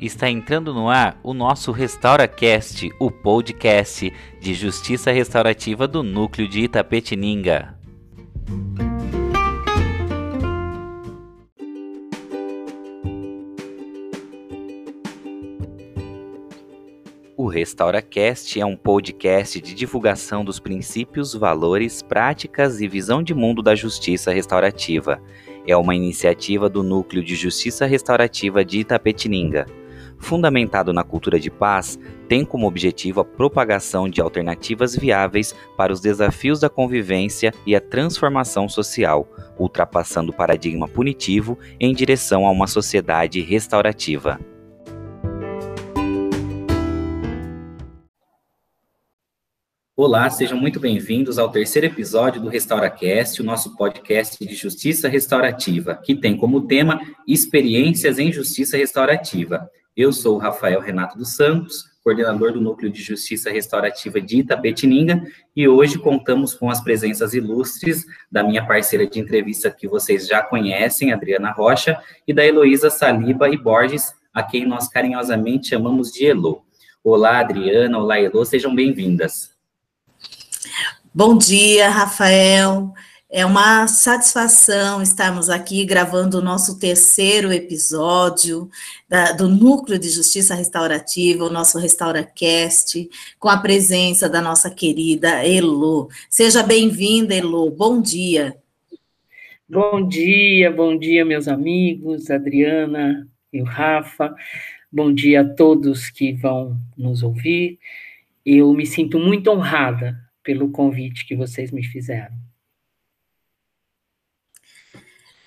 Está entrando no ar o nosso RestauraCast, o podcast de justiça restaurativa do núcleo de Itapetininga. O RestauraCast é um podcast de divulgação dos princípios, valores, práticas e visão de mundo da justiça restaurativa. É uma iniciativa do Núcleo de Justiça Restaurativa de Itapetininga fundamentado na cultura de paz, tem como objetivo a propagação de alternativas viáveis para os desafios da convivência e a transformação social, ultrapassando o paradigma punitivo em direção a uma sociedade restaurativa. Olá, sejam muito bem-vindos ao terceiro episódio do RestauraCast, o nosso podcast de justiça restaurativa, que tem como tema Experiências em Justiça Restaurativa. Eu sou o Rafael Renato dos Santos, coordenador do Núcleo de Justiça Restaurativa de Itapetininga, e hoje contamos com as presenças ilustres da minha parceira de entrevista que vocês já conhecem, Adriana Rocha, e da Heloísa Saliba e Borges, a quem nós carinhosamente chamamos de Elo. Olá, Adriana, olá, Elo, sejam bem-vindas. Bom dia, Rafael. É uma satisfação estarmos aqui gravando o nosso terceiro episódio da, do Núcleo de Justiça Restaurativa, o nosso RestauraCast, com a presença da nossa querida Elo. Seja bem-vinda, Elo. Bom dia. Bom dia, bom dia, meus amigos, Adriana e o Rafa. Bom dia a todos que vão nos ouvir. Eu me sinto muito honrada pelo convite que vocês me fizeram.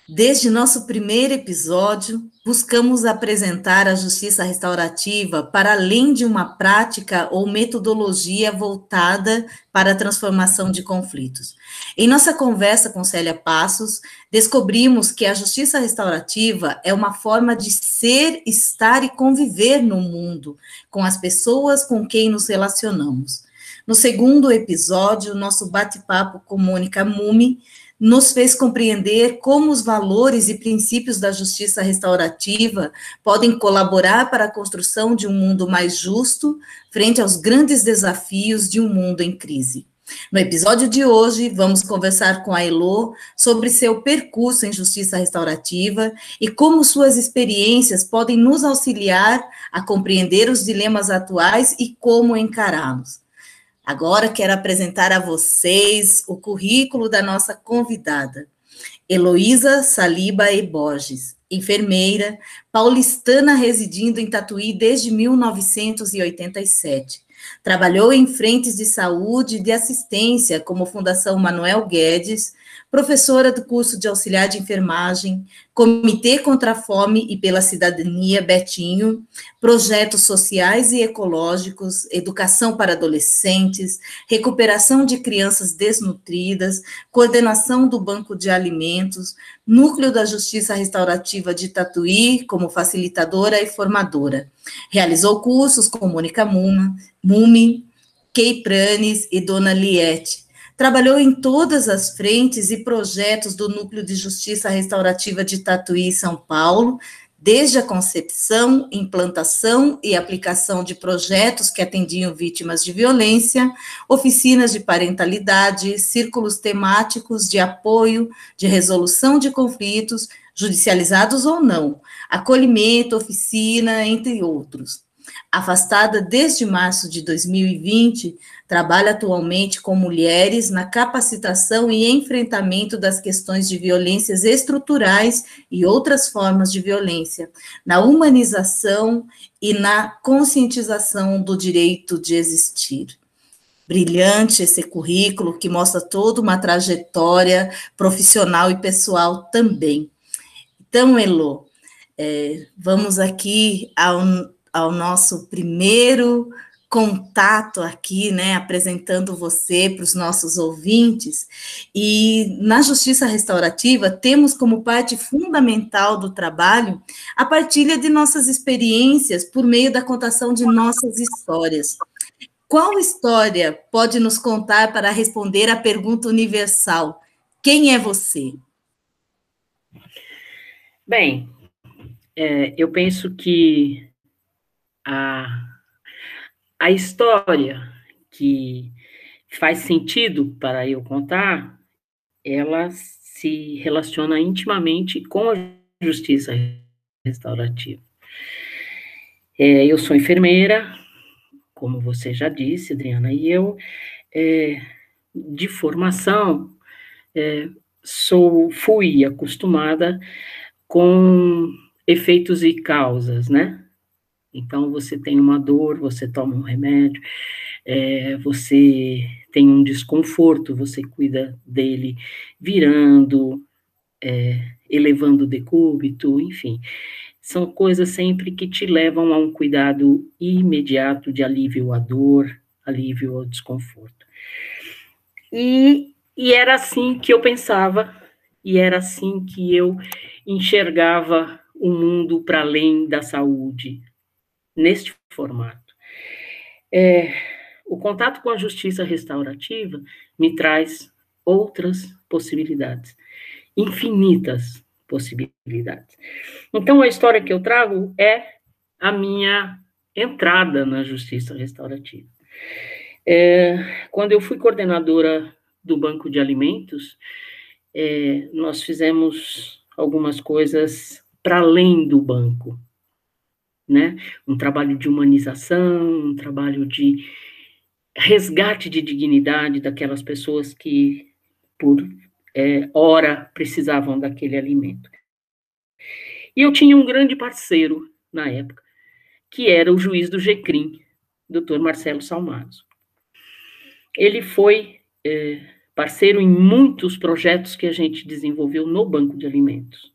Desde nosso primeiro episódio, buscamos apresentar a justiça restaurativa para além de uma prática ou metodologia voltada para a transformação de conflitos. Em nossa conversa com Célia Passos, descobrimos que a justiça restaurativa é uma forma de ser, estar e conviver no mundo com as pessoas com quem nos relacionamos. No segundo episódio, nosso bate-papo com Mônica Mumi, nos fez compreender como os valores e princípios da justiça restaurativa podem colaborar para a construção de um mundo mais justo frente aos grandes desafios de um mundo em crise. No episódio de hoje, vamos conversar com a Elo sobre seu percurso em justiça restaurativa e como suas experiências podem nos auxiliar a compreender os dilemas atuais e como encará-los. Agora quero apresentar a vocês o currículo da nossa convidada, Heloísa Saliba e Borges, enfermeira, paulistana residindo em Tatuí desde 1987. Trabalhou em frentes de saúde e de assistência, como Fundação Manuel Guedes, professora do curso de auxiliar de enfermagem, Comitê contra a Fome e pela Cidadania Betinho, projetos sociais e ecológicos, educação para adolescentes, recuperação de crianças desnutridas, coordenação do Banco de Alimentos, Núcleo da Justiça Restaurativa de Tatuí, como facilitadora e formadora. Realizou cursos com Mônica Mumi, Kei Pranes e Dona Liette Trabalhou em todas as frentes e projetos do Núcleo de Justiça Restaurativa de Tatuí, São Paulo, desde a concepção, implantação e aplicação de projetos que atendiam vítimas de violência, oficinas de parentalidade, círculos temáticos de apoio, de resolução de conflitos, judicializados ou não, acolhimento, oficina, entre outros. Afastada desde março de 2020, trabalha atualmente com mulheres na capacitação e enfrentamento das questões de violências estruturais e outras formas de violência, na humanização e na conscientização do direito de existir. Brilhante esse currículo que mostra toda uma trajetória profissional e pessoal também. Então, Elo, é, vamos aqui ao, ao nosso primeiro contato aqui, né, apresentando você para os nossos ouvintes. E na justiça restaurativa, temos como parte fundamental do trabalho a partilha de nossas experiências por meio da contação de nossas histórias. Qual história pode nos contar para responder à pergunta universal: quem é você? Bem, é, eu penso que a, a história que faz sentido para eu contar, ela se relaciona intimamente com a justiça restaurativa. É, eu sou enfermeira, como você já disse, Adriana, e eu, é, de formação, é, sou, fui acostumada com efeitos e causas, né? Então, você tem uma dor, você toma um remédio, é, você tem um desconforto, você cuida dele virando, é, elevando o decúbito, enfim. São coisas sempre que te levam a um cuidado imediato de alívio à dor, alívio ao desconforto. E, e era assim que eu pensava, e era assim que eu enxergava o mundo para além da saúde, neste formato. É, o contato com a justiça restaurativa me traz outras possibilidades, infinitas possibilidades. Então, a história que eu trago é a minha entrada na justiça restaurativa. É, quando eu fui coordenadora do Banco de Alimentos, é, nós fizemos algumas coisas para além do banco né? Um trabalho de humanização, um trabalho de resgate de dignidade daquelas pessoas que, por é, hora, precisavam daquele alimento. E eu tinha um grande parceiro na época, que era o juiz do GECRIM, doutor Marcelo Salmazo. Ele foi é, parceiro em muitos projetos que a gente desenvolveu no Banco de Alimentos.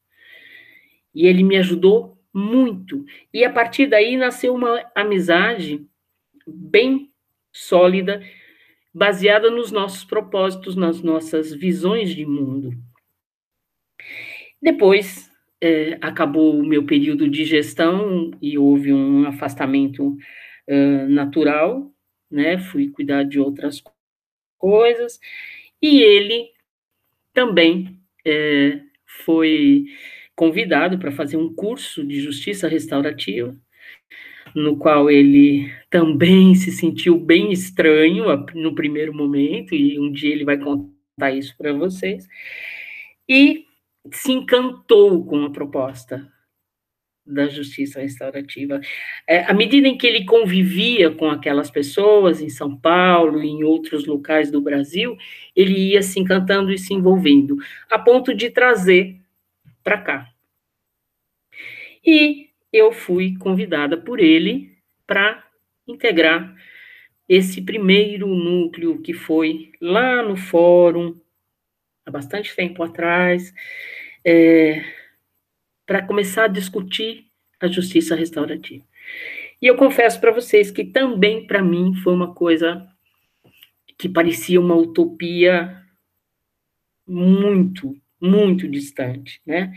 E ele me ajudou muito. E a partir daí nasceu uma amizade bem sólida, baseada nos nossos propósitos, nas nossas visões de mundo. Depois é, acabou o meu período de gestão e houve um afastamento natural, né? Fui cuidar de outras coisas e ele também é, foi convidado para fazer um curso de justiça restaurativa, no qual ele também se sentiu bem estranho no primeiro momento, e um dia ele vai contar isso para vocês, e se encantou com a proposta da justiça restaurativa. É, à medida em que ele convivia com aquelas pessoas em São Paulo e em outros locais do Brasil, ele ia se encantando e se envolvendo, a ponto de trazer para cá. E eu fui convidada por ele para integrar esse primeiro núcleo que foi lá no fórum, há bastante tempo atrás, é, para começar a discutir a justiça restaurativa. E eu confesso para vocês que também, para mim, foi uma coisa que parecia uma utopia muito, muito distante, né?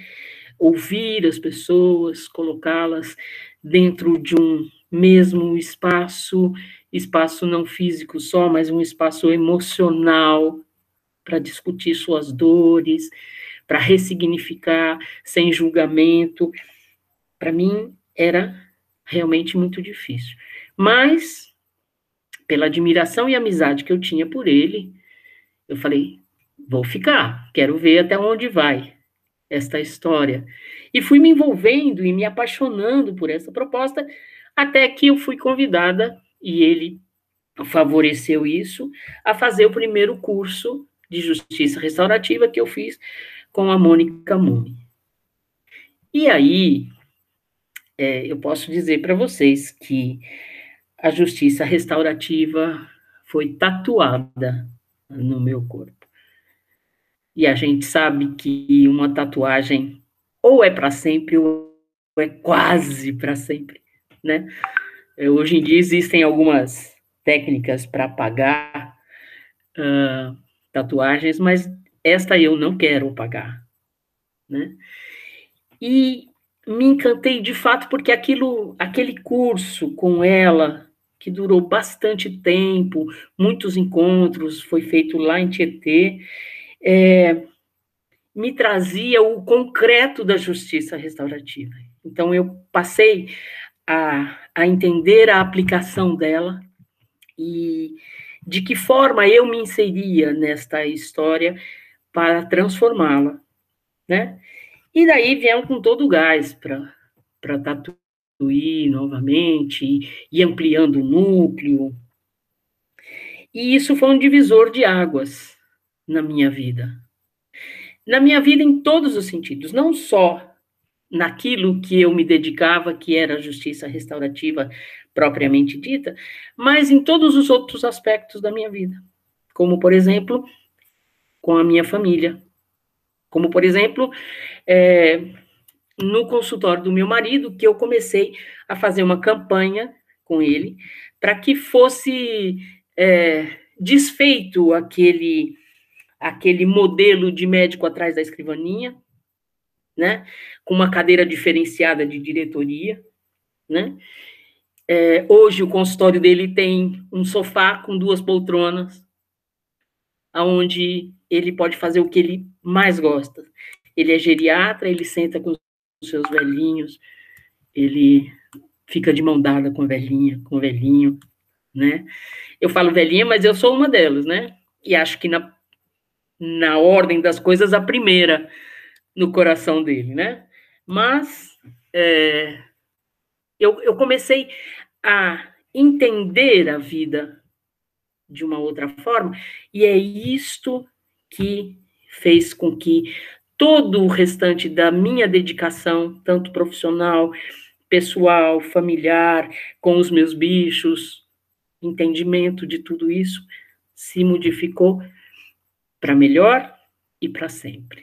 Ouvir as pessoas, colocá-las dentro de um mesmo espaço, espaço não físico só, mas um espaço emocional para discutir suas dores, para ressignificar sem julgamento. Para mim era realmente muito difícil. Mas pela admiração e amizade que eu tinha por ele, eu falei: vou ficar, quero ver até onde vai esta história. E fui me envolvendo e me apaixonando por essa proposta, até que eu fui convidada, e ele favoreceu isso, a fazer o primeiro curso de justiça restaurativa que eu fiz com a Mônica Mumi. E aí, é, eu posso dizer para vocês que a justiça restaurativa foi tatuada no meu corpo. E a gente sabe que uma tatuagem ou é para sempre ou é quase para sempre, né? É, hoje em dia existem algumas técnicas para apagar uh, tatuagens, mas esta eu não quero apagar, né? E me encantei de fato porque aquilo, aquele curso com ela que durou bastante tempo, muitos encontros, foi feito lá em Tietê, é, me trazia o concreto da justiça restaurativa. Então, eu passei a a, entender a aplicação dela e de que forma eu me inseria nesta história para transformá-la, né? E daí vieram com todo o gás para Tatuí novamente, e, e ampliando o núcleo. E isso foi um divisor de águas na minha vida. Na minha vida em todos os sentidos, não só naquilo que eu me dedicava, que era a justiça restaurativa propriamente dita, mas em todos os outros aspectos da minha vida. Como, por exemplo, com a minha família. Como, por exemplo, é, no consultório do meu marido, que eu comecei a fazer uma campanha com ele para que fosse é, desfeito aquele aquele modelo de médico atrás da escrivaninha, né, com uma cadeira diferenciada de diretoria, né. É, hoje o consultório dele tem um sofá com duas poltronas, aonde ele pode fazer o que ele mais gosta. Ele é geriatra, ele senta com os seus velhinhos, ele fica de mão dada com velhinha, com o velhinho, né? Eu falo velhinha, mas eu sou uma delas, né? E acho que na, na ordem das coisas, a primeira no coração dele, né? Mas é, eu, eu comecei a entender a vida de uma outra forma, e é isto que fez com que todo o restante da minha dedicação, tanto profissional, pessoal, familiar, com os meus bichos, entendimento de tudo isso, se modificou para melhor e para sempre.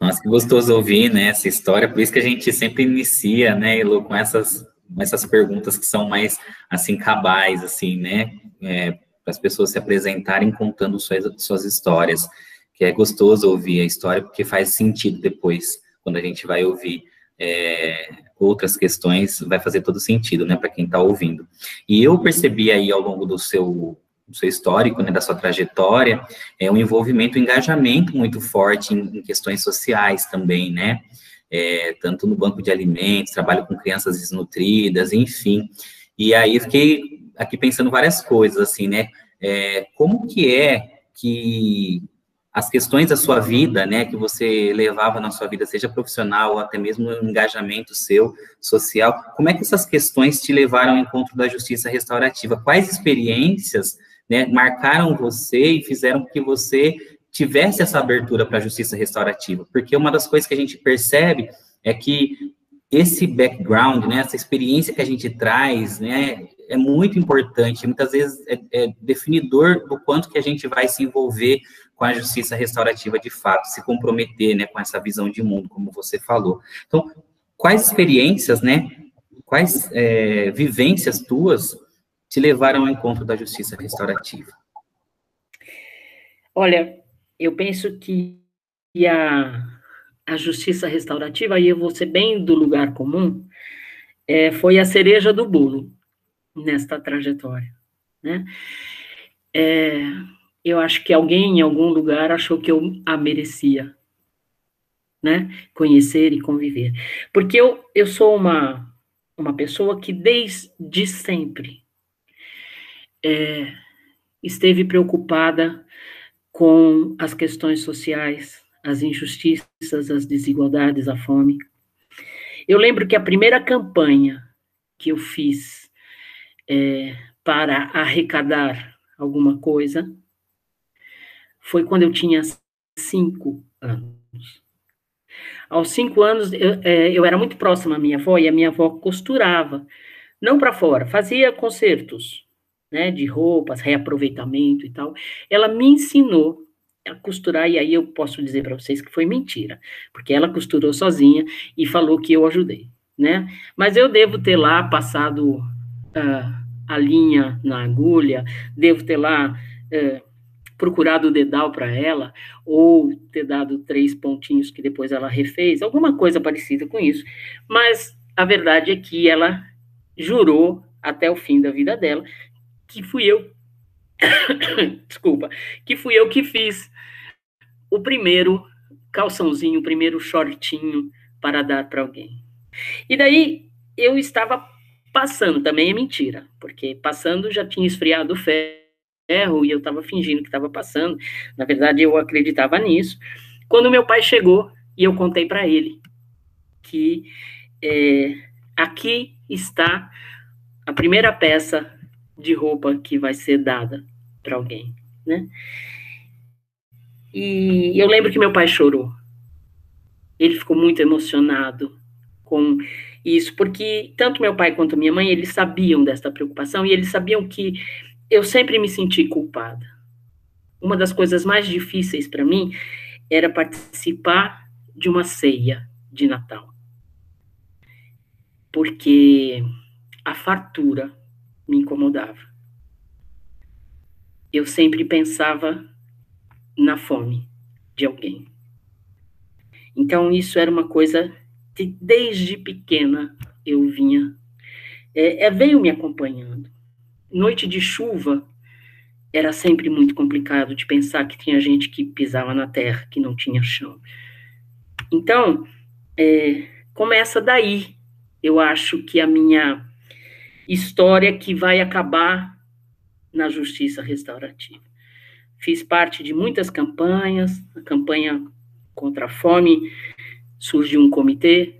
Nossa, que gostoso ouvir, né, essa história, por isso que a gente sempre inicia, né, Elo, com essas, essas perguntas que são mais, assim, cabais, assim, né, é, para as pessoas se apresentarem contando suas, suas histórias, que é gostoso ouvir a história, porque faz sentido depois, quando a gente vai ouvir é, outras questões, vai fazer todo sentido, né, para quem está ouvindo. E eu percebi aí ao longo do seu do seu histórico, né, da sua trajetória, é um envolvimento, um engajamento muito forte em, em questões sociais também, né, é, tanto no banco de alimentos, trabalho com crianças desnutridas, enfim. E aí fiquei aqui pensando várias coisas, assim, né, é, como que é que as questões da sua vida, né, que você levava na sua vida, seja profissional ou até mesmo no engajamento seu, social, como é que essas questões te levaram ao encontro da justiça restaurativa? Quais experiências né, marcaram você e fizeram que você tivesse essa abertura para a justiça restaurativa. Porque uma das coisas que a gente percebe é que esse background, né, essa experiência que a gente traz, né, é muito importante, muitas vezes é, é, definidor do quanto que a gente vai se envolver com a justiça restaurativa de fato, se comprometer, né, com essa visão de mundo, como você falou. Então, quais experiências, né, quais é, vivências tuas te levaram ao encontro da justiça restaurativa? Olha, eu penso que a, a justiça restaurativa, aí eu vou ser bem do lugar comum, é, foi a cereja do bolo nesta trajetória, né? É, eu acho que alguém em algum lugar achou que eu a merecia, né? Conhecer e conviver. Porque eu, eu sou uma, uma pessoa que desde sempre é, esteve preocupada com as questões sociais, as injustiças, as desigualdades, a fome. Eu lembro que a primeira campanha que eu fiz é, para arrecadar alguma coisa foi quando eu tinha cinco anos. Aos cinco anos, eu, é, eu era muito próxima à minha avó e a minha avó costurava, não para fora, fazia concertos né, de roupas, reaproveitamento e tal, ela me ensinou a costurar, e aí eu posso dizer para vocês que foi mentira, porque ela costurou sozinha e falou que eu ajudei, né? Mas eu devo ter lá passado uh, a linha na agulha, devo ter lá uh, procurado o dedal para ela, ou ter dado três pontinhos que depois ela refez, alguma coisa parecida com isso, mas a verdade é que ela jurou até o fim da vida dela que fui eu, desculpa, que fui eu que fiz o primeiro calçãozinho, o primeiro shortinho para dar para alguém. E daí eu estava passando, também é mentira, porque passando já tinha esfriado o ferro e eu estava fingindo que estava passando. Na verdade, eu acreditava nisso. Quando meu pai chegou e eu contei para ele que é, aqui está a primeira peça de roupa que vai ser dada para alguém, né? E eu lembro que meu pai chorou. Ele ficou muito emocionado com isso, porque tanto meu pai quanto minha mãe, eles sabiam desta preocupação e eles sabiam que eu sempre me senti culpada. Uma das coisas mais difíceis para mim era participar de uma ceia de Natal. Porque a fartura me incomodava. Eu sempre pensava na fome de alguém. Então, isso era uma coisa que desde pequena eu vinha, é, é, veio me acompanhando. Noite de chuva era sempre muito complicado de pensar que tinha gente que pisava na terra, que não tinha chão. Então, é, começa daí, eu acho que a minha história que vai acabar na justiça restaurativa. Fiz parte de muitas campanhas, a campanha contra a fome surgiu um comitê.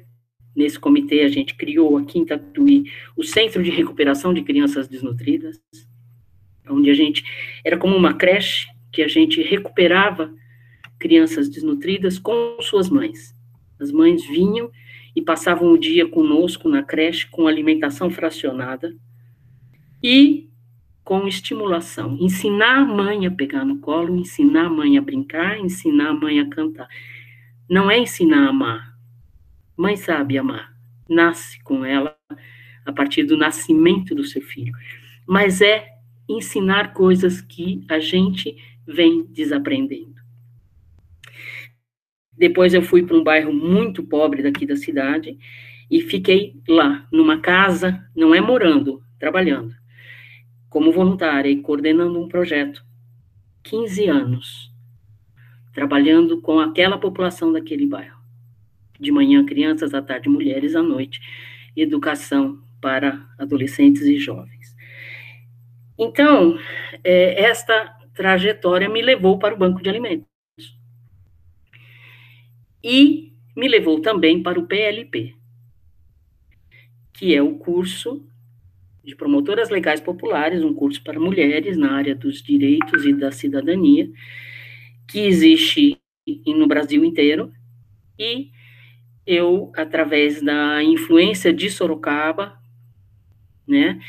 Nesse comitê a gente criou aqui em Tatuí o Centro de Recuperação de Crianças Desnutridas, onde a gente era como uma creche que a gente recuperava crianças desnutridas com suas mães. As mães vinham e passavam o dia conosco na creche com alimentação fracionada e com estimulação. Ensinar a mãe a pegar no colo, ensinar a mãe a brincar, ensinar a mãe a cantar. Não é ensinar a amar. Mãe sabe amar. Nasce com ela a partir do nascimento do seu filho. Mas é ensinar coisas que a gente vem desaprendendo. Depois eu fui para um bairro muito pobre daqui da cidade e fiquei lá, numa casa, não é morando, trabalhando, como voluntária e coordenando um projeto. 15 anos, trabalhando com aquela população daquele bairro. De manhã, crianças, à tarde, mulheres, à noite, educação para adolescentes e jovens. Então, é, esta trajetória me levou para o banco de alimentos e me levou também para o PLP, que é o curso de promotoras legais populares, um curso para mulheres na área dos direitos e da cidadania, que existe no Brasil inteiro, e eu, através da influência de Sorocaba, né,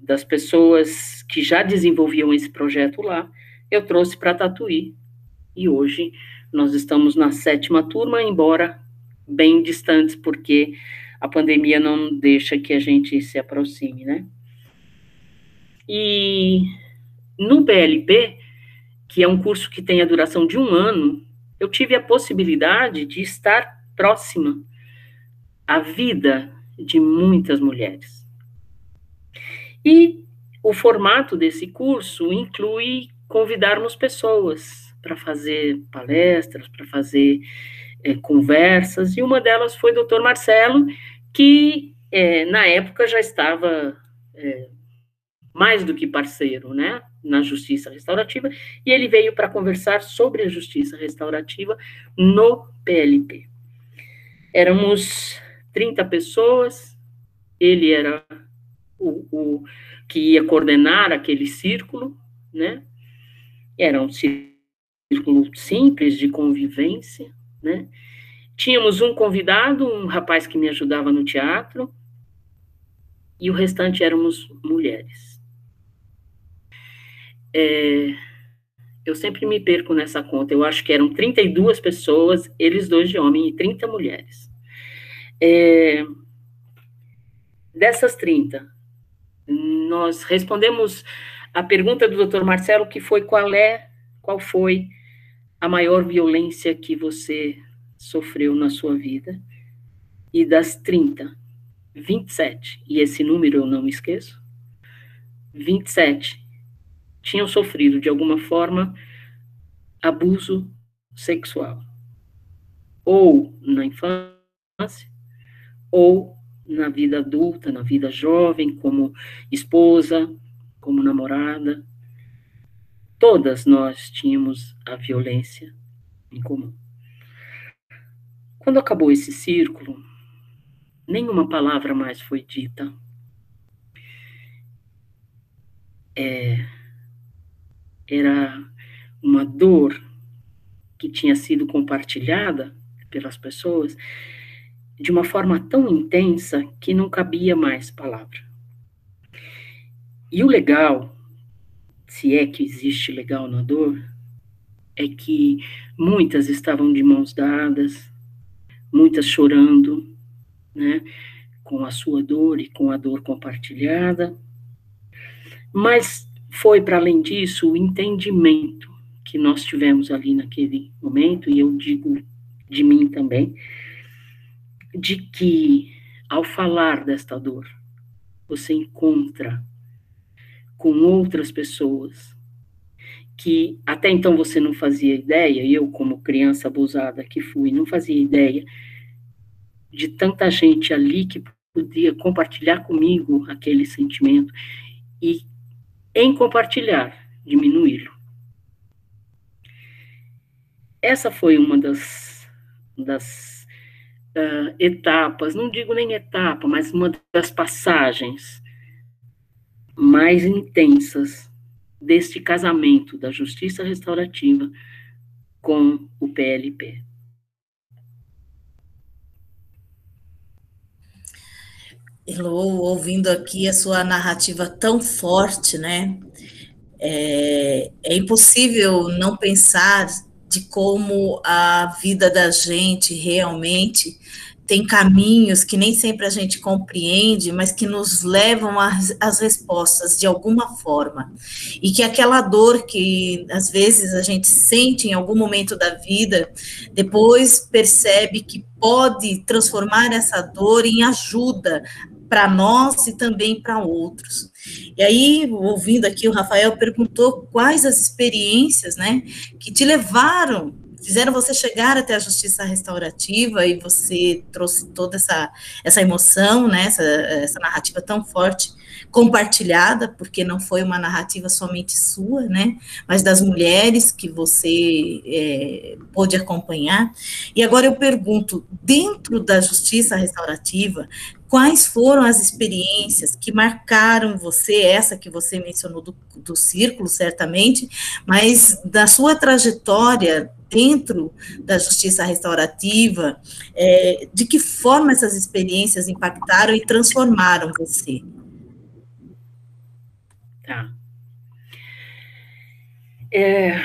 das pessoas que já desenvolviam esse projeto lá, eu trouxe para Tatuí, e hoje nós estamos na sétima turma, embora bem distantes, porque a pandemia não deixa que a gente se aproxime, né? E no PLP, que é um curso que tem a duração de um ano, eu tive a possibilidade de estar próxima à vida de muitas mulheres. E o formato desse curso inclui convidarmos pessoas para fazer palestras, para fazer é, conversas, e uma delas foi o doutor Marcelo, que é, na época já estava é, mais do que parceiro, né, na justiça restaurativa, e ele veio para conversar sobre a justiça restaurativa no PLP. Éramos 30 pessoas, ele era o, o que ia coordenar aquele círculo, né, era um círculo círculo simples de convivência, né? Tínhamos um convidado, um rapaz que me ajudava no teatro, e o restante éramos mulheres. É, eu sempre me perco nessa conta, eu acho que eram 32 pessoas, eles dois de homem e 30 mulheres. É, dessas 30, nós respondemos a pergunta do Dr. Marcelo, que foi qual é, qual foi a maior violência que você sofreu na sua vida. E das 30, 27, e esse número eu não me esqueço, 27 tinham sofrido de alguma forma abuso sexual. Ou na infância, ou na vida adulta, na vida jovem, como esposa, como namorada. Todas nós tínhamos a violência em comum. Quando acabou esse círculo, nenhuma palavra mais foi dita. É, era uma dor que tinha sido compartilhada pelas pessoas de uma forma tão intensa que não cabia mais palavra. E o legal, se é que existe legal na dor, é que muitas estavam de mãos dadas, muitas chorando, né, com a sua dor e com a dor compartilhada. Mas foi para além disso o entendimento que nós tivemos ali naquele momento, e eu digo de mim também, de que ao falar desta dor, você encontra com outras pessoas que até então você não fazia ideia, eu como criança abusada que fui, não fazia ideia de tanta gente ali que podia compartilhar comigo aquele sentimento e em compartilhar, diminuí-lo. Essa foi uma das, das uh, etapas, não digo nem etapa, mas uma das passagens mais intensas deste casamento da justiça restaurativa com o PLP. Elô, ouvindo aqui a sua narrativa tão forte, né? É, é impossível não pensar de como a vida da gente realmente tem caminhos que nem sempre a gente compreende, mas que nos levam às, respostas de alguma forma. E que aquela dor que às vezes a gente sente em algum momento da vida, depois percebe que pode transformar essa dor em ajuda para nós e também para outros. E aí, ouvindo aqui, o Rafael perguntou quais as experiências, né, que te levaram, fizeram você chegar até a justiça restaurativa e você trouxe toda essa, essa emoção, né, essa, essa narrativa tão forte compartilhada, porque não foi uma narrativa somente sua, né, mas das mulheres que você é, pôde acompanhar. E agora eu pergunto, dentro da justiça restaurativa, quais foram as experiências que marcaram você, essa que você mencionou do, do círculo, certamente, mas da sua trajetória dentro da justiça restaurativa, é, de que forma essas experiências impactaram e transformaram você? Tá. É,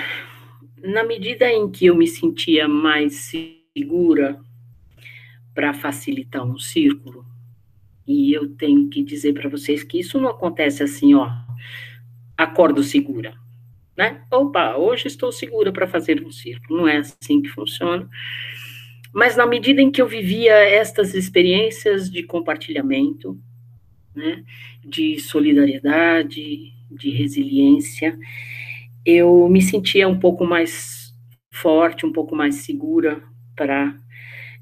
na medida em que eu me sentia mais segura para facilitar um círculo, e eu tenho que dizer para vocês que isso não acontece assim, ó, acordo segura, né? Opa, hoje estou segura para fazer um círculo. Não é assim que funciona. Mas na medida em que eu vivia estas experiências de compartilhamento, né, de solidariedade, de resiliência, eu me sentia um pouco mais forte, um pouco mais segura para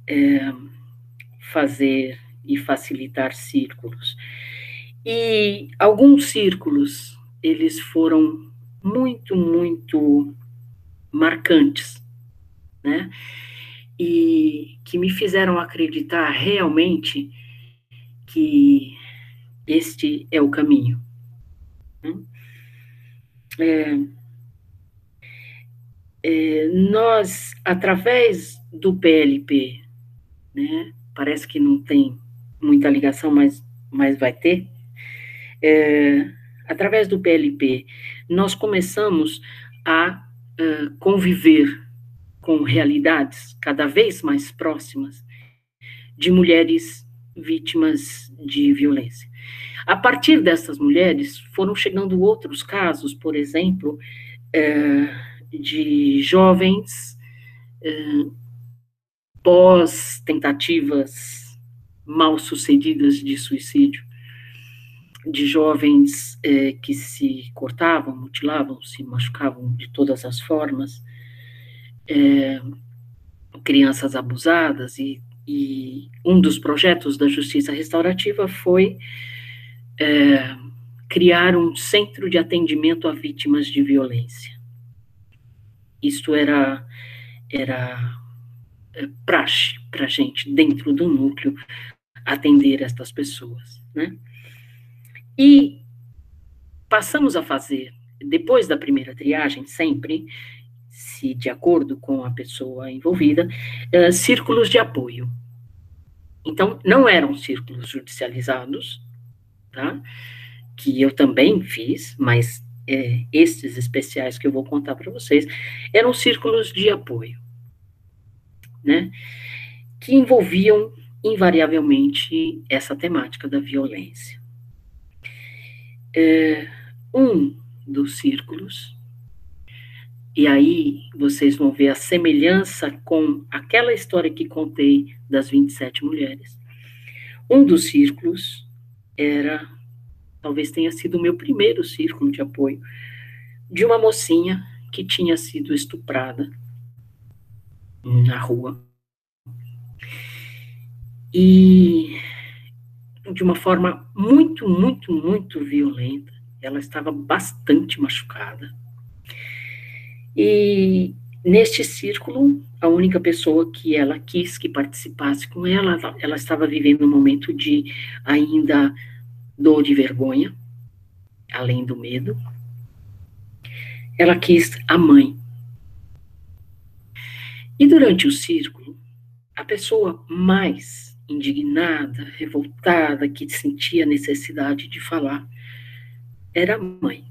é, fazer e facilitar círculos. E alguns círculos, eles foram muito, muito marcantes, né? E que me fizeram acreditar realmente que este é o caminho. Né? É, é, nós, através do PLP, né, parece que não tem muita ligação, mas, mas vai ter. É, através do PLP, nós começamos a uh, conviver com realidades cada vez mais próximas de mulheres vítimas de violência. A partir dessas mulheres, foram chegando outros casos, por exemplo, é, de jovens é, pós tentativas mal sucedidas de suicídio, de jovens é, que se cortavam, mutilavam, se machucavam de todas as formas, é, crianças abusadas e e um dos projetos da Justiça Restaurativa foi é, criar um centro de atendimento a vítimas de violência. Isto era, era praxe para a gente, dentro do núcleo, atender estas pessoas. Né? E passamos a fazer, depois da primeira triagem, sempre, se de acordo com a pessoa envolvida, uh, círculos de apoio. Então, não eram círculos judicializados, tá? que eu também fiz, mas é, estes especiais que eu vou contar para vocês, eram círculos de apoio, né? Que envolviam invariavelmente essa temática da violência. É, um dos círculos, e aí vocês vão ver a semelhança com aquela história que contei das 27 mulheres. Um dos círculos era talvez tenha sido o meu primeiro círculo de apoio, de uma mocinha que tinha sido estuprada na rua. E de uma forma muito, muito, muito violenta. Ela estava bastante machucada. E neste círculo, a única pessoa que ela quis que participasse com ela, ela estava vivendo um momento de ainda dor de vergonha, além do medo. Ela quis a mãe. E durante o círculo, a pessoa mais indignada, revoltada, que sentia necessidade de falar, era a mãe.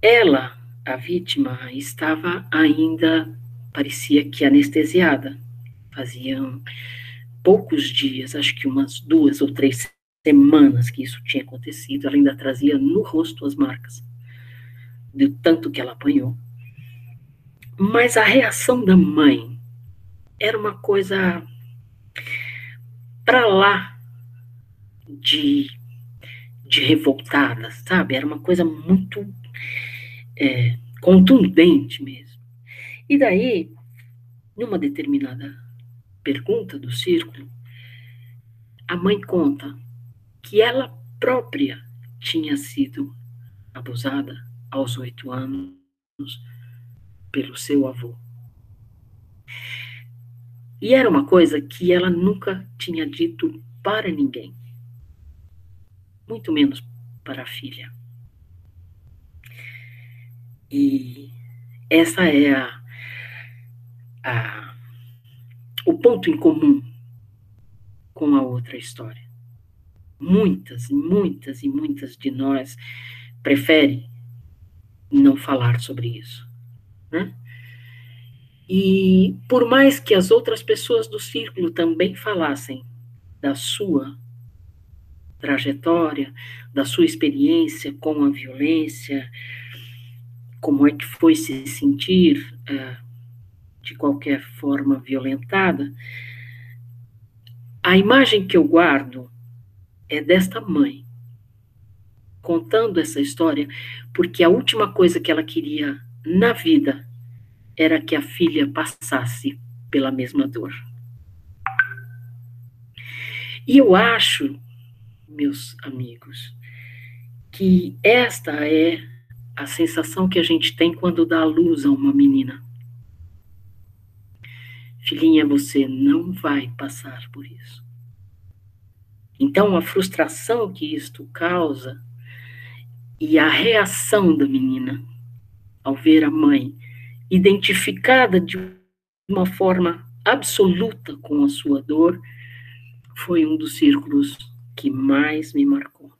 Ela, a vítima, estava ainda, parecia que anestesiada. Faziam poucos dias, acho que umas duas ou três semanas que isso tinha acontecido, ela ainda trazia no rosto as marcas do tanto que ela apanhou. Mas a reação da mãe era uma coisa para lá de, de revoltada, sabe? Era uma coisa muito é, contundente mesmo. E daí, numa determinada pergunta do círculo, a mãe conta que ela própria tinha sido abusada aos oito anos pelo seu avô. E era uma coisa que ela nunca tinha dito para ninguém, muito menos para a filha. E essa é a, a o ponto em comum com a outra história. Muitas, muitas e muitas de nós preferem não falar sobre isso, né? E por mais que as outras pessoas do círculo também falassem da sua trajetória, da sua experiência com a violência, como é que foi se sentir uh, de qualquer forma violentada, a imagem que eu guardo é desta mãe contando essa história, porque a última coisa que ela queria na vida era que a filha passasse pela mesma dor. E eu acho, meus amigos, que esta é a sensação que a gente tem quando dá a luz a uma menina. Filhinha, você não vai passar por isso. Então, a frustração que isto causa e a reação da menina ao ver a mãe identificada de uma forma absoluta com a sua dor foi um dos círculos que mais me marcou.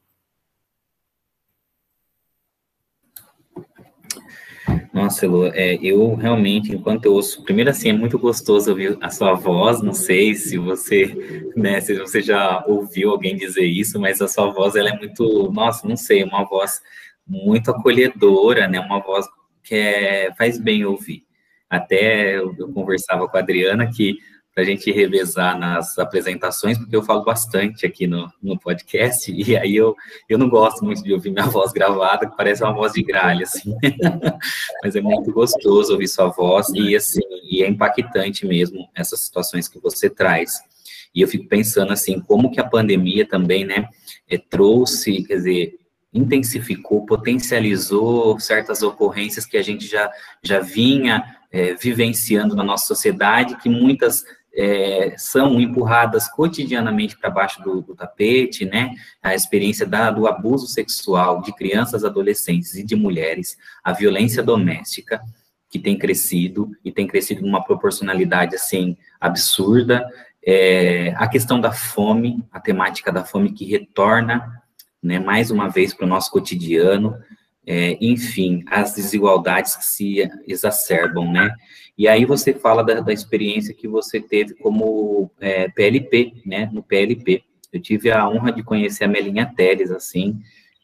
Nossa, Elu, é, eu realmente, enquanto eu ouço, primeiro assim, é muito gostoso ouvir a sua voz, não sei se você, né, se você já ouviu alguém dizer isso, mas a sua voz, ela é muito, nossa, não sei, uma voz muito acolhedora, né, uma voz que é, faz bem ouvir. Até eu, eu conversava com a Adriana que para a gente revezar nas apresentações, porque eu falo bastante aqui no, no podcast, e aí eu, eu não gosto muito de ouvir minha voz gravada, que parece uma voz de gralha, assim. Mas é muito gostoso ouvir sua voz, e assim, e é impactante mesmo essas situações que você traz. E eu fico pensando assim, como que a pandemia também, né, é, trouxe, quer dizer, intensificou, potencializou certas ocorrências que a gente já, já vinha é, vivenciando na nossa sociedade, que muitas é, são empurradas cotidianamente para baixo do, do, tapete, né? A experiência da, do abuso sexual de crianças, adolescentes e de mulheres, a violência doméstica, que tem crescido e tem crescido numa proporcionalidade assim absurda. É, a questão da fome, a temática da fome que retorna, né, mais uma vez para o nosso cotidiano. É, enfim, as desigualdades que se exacerbam, né? E aí você fala da, da experiência que você teve como é, PLP, né, no PLP. Eu tive a honra de conhecer a Melinha Teles, assim,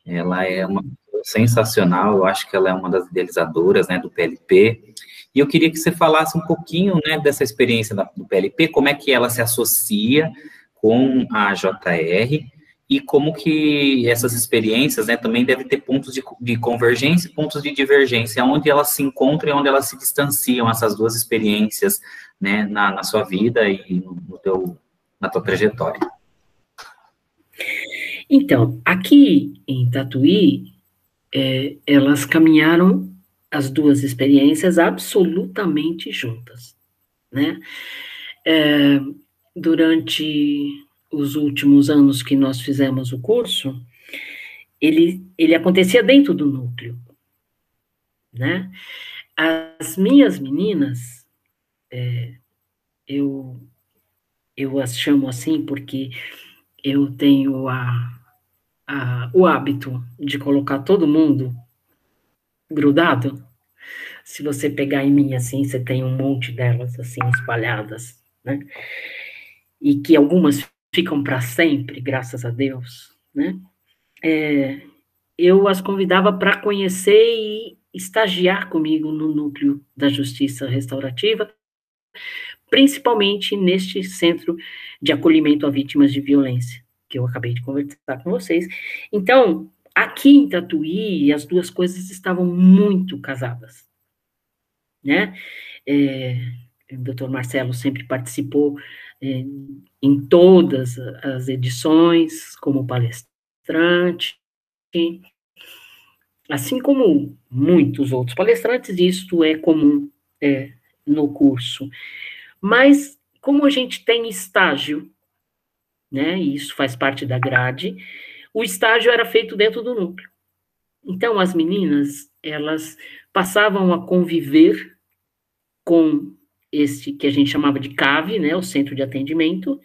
ela é uma sensacional, eu acho que ela é uma das idealizadoras, né, do PLP, e eu queria que você falasse um pouquinho, né, dessa experiência da, do PLP, como é que ela se associa com a JR, e como que essas experiências, né, também devem ter pontos de, de convergência e pontos de divergência, onde elas se encontram e onde elas se distanciam, essas duas experiências, né, na, na sua vida e no, teu, na tua trajetória. Então, aqui em Tatuí, é, elas caminharam as duas experiências absolutamente juntas, né? É, durante os últimos anos que nós fizemos o curso, ele, ele acontecia dentro do núcleo, né? As minhas meninas, é, eu, eu as chamo assim porque eu tenho a, a, o hábito de colocar todo mundo grudado. Se você pegar em mim assim, você tem um monte delas assim espalhadas, né? E que algumas ficam para sempre, graças a Deus, né? É, eu as convidava para conhecer e estagiar comigo no núcleo da justiça restaurativa, principalmente neste centro de acolhimento a vítimas de violência, que eu acabei de conversar com vocês. Então, aqui em Tatuí, as duas coisas estavam muito casadas, né? É, o doutor Marcelo sempre participou é, em todas as edições, como palestrante, assim como muitos outros palestrantes, isto é comum é, no curso. Mas, como a gente tem estágio, né, e isso faz parte da grade, o estágio era feito dentro do núcleo. Então, as meninas, elas passavam a conviver com este que a gente chamava de CAVE, né, o centro de atendimento,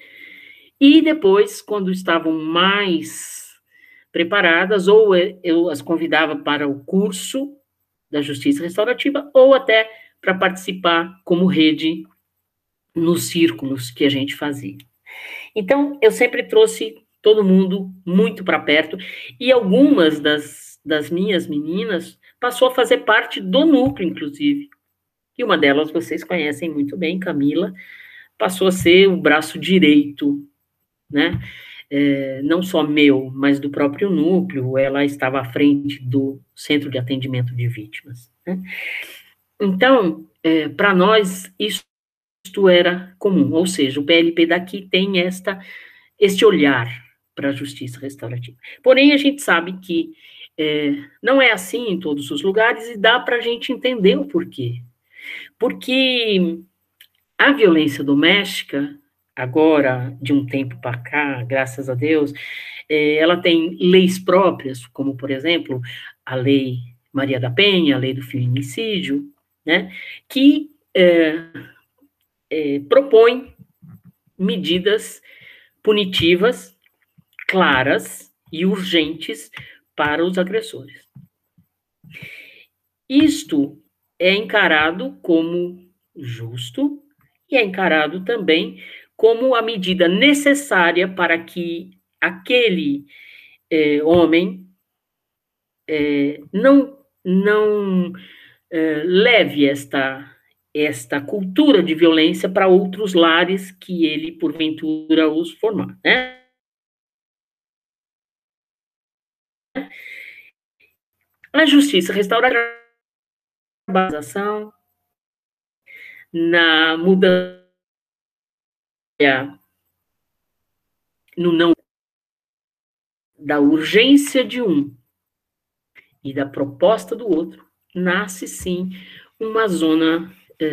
e depois, quando estavam mais preparadas, ou eu as convidava para o curso da justiça restaurativa, ou até para participar como rede nos círculos que a gente fazia. Então, eu sempre trouxe todo mundo muito para perto, e algumas das, das minhas meninas passou a fazer parte do núcleo, inclusive. E uma delas vocês conhecem muito bem, Camila, passou a ser o braço direito, né? É, não só meu, mas do próprio núcleo, ela estava à frente do Centro de Atendimento de Vítimas. Né? Então, é, para nós, isto era comum, ou seja, o PLP daqui tem esta, este olhar para a justiça restaurativa. Porém, a gente sabe que é, não é assim em todos os lugares e dá para a gente entender o porquê. Porque a violência doméstica, agora, de um tempo para cá, graças a Deus, é, ela tem leis próprias, como, por exemplo, a lei Maria da Penha, a lei do feminicídio, né, que é, é, propõe medidas punitivas claras e urgentes para os agressores. Isto é encarado como justo e é encarado também como a medida necessária para que aquele é, homem é, não, não é, leve esta, esta cultura de violência para outros lares que ele, porventura, os formar, né? A justiça restaura a ação na mudança no não da urgência de um e da proposta do outro, nasce sim uma zona é,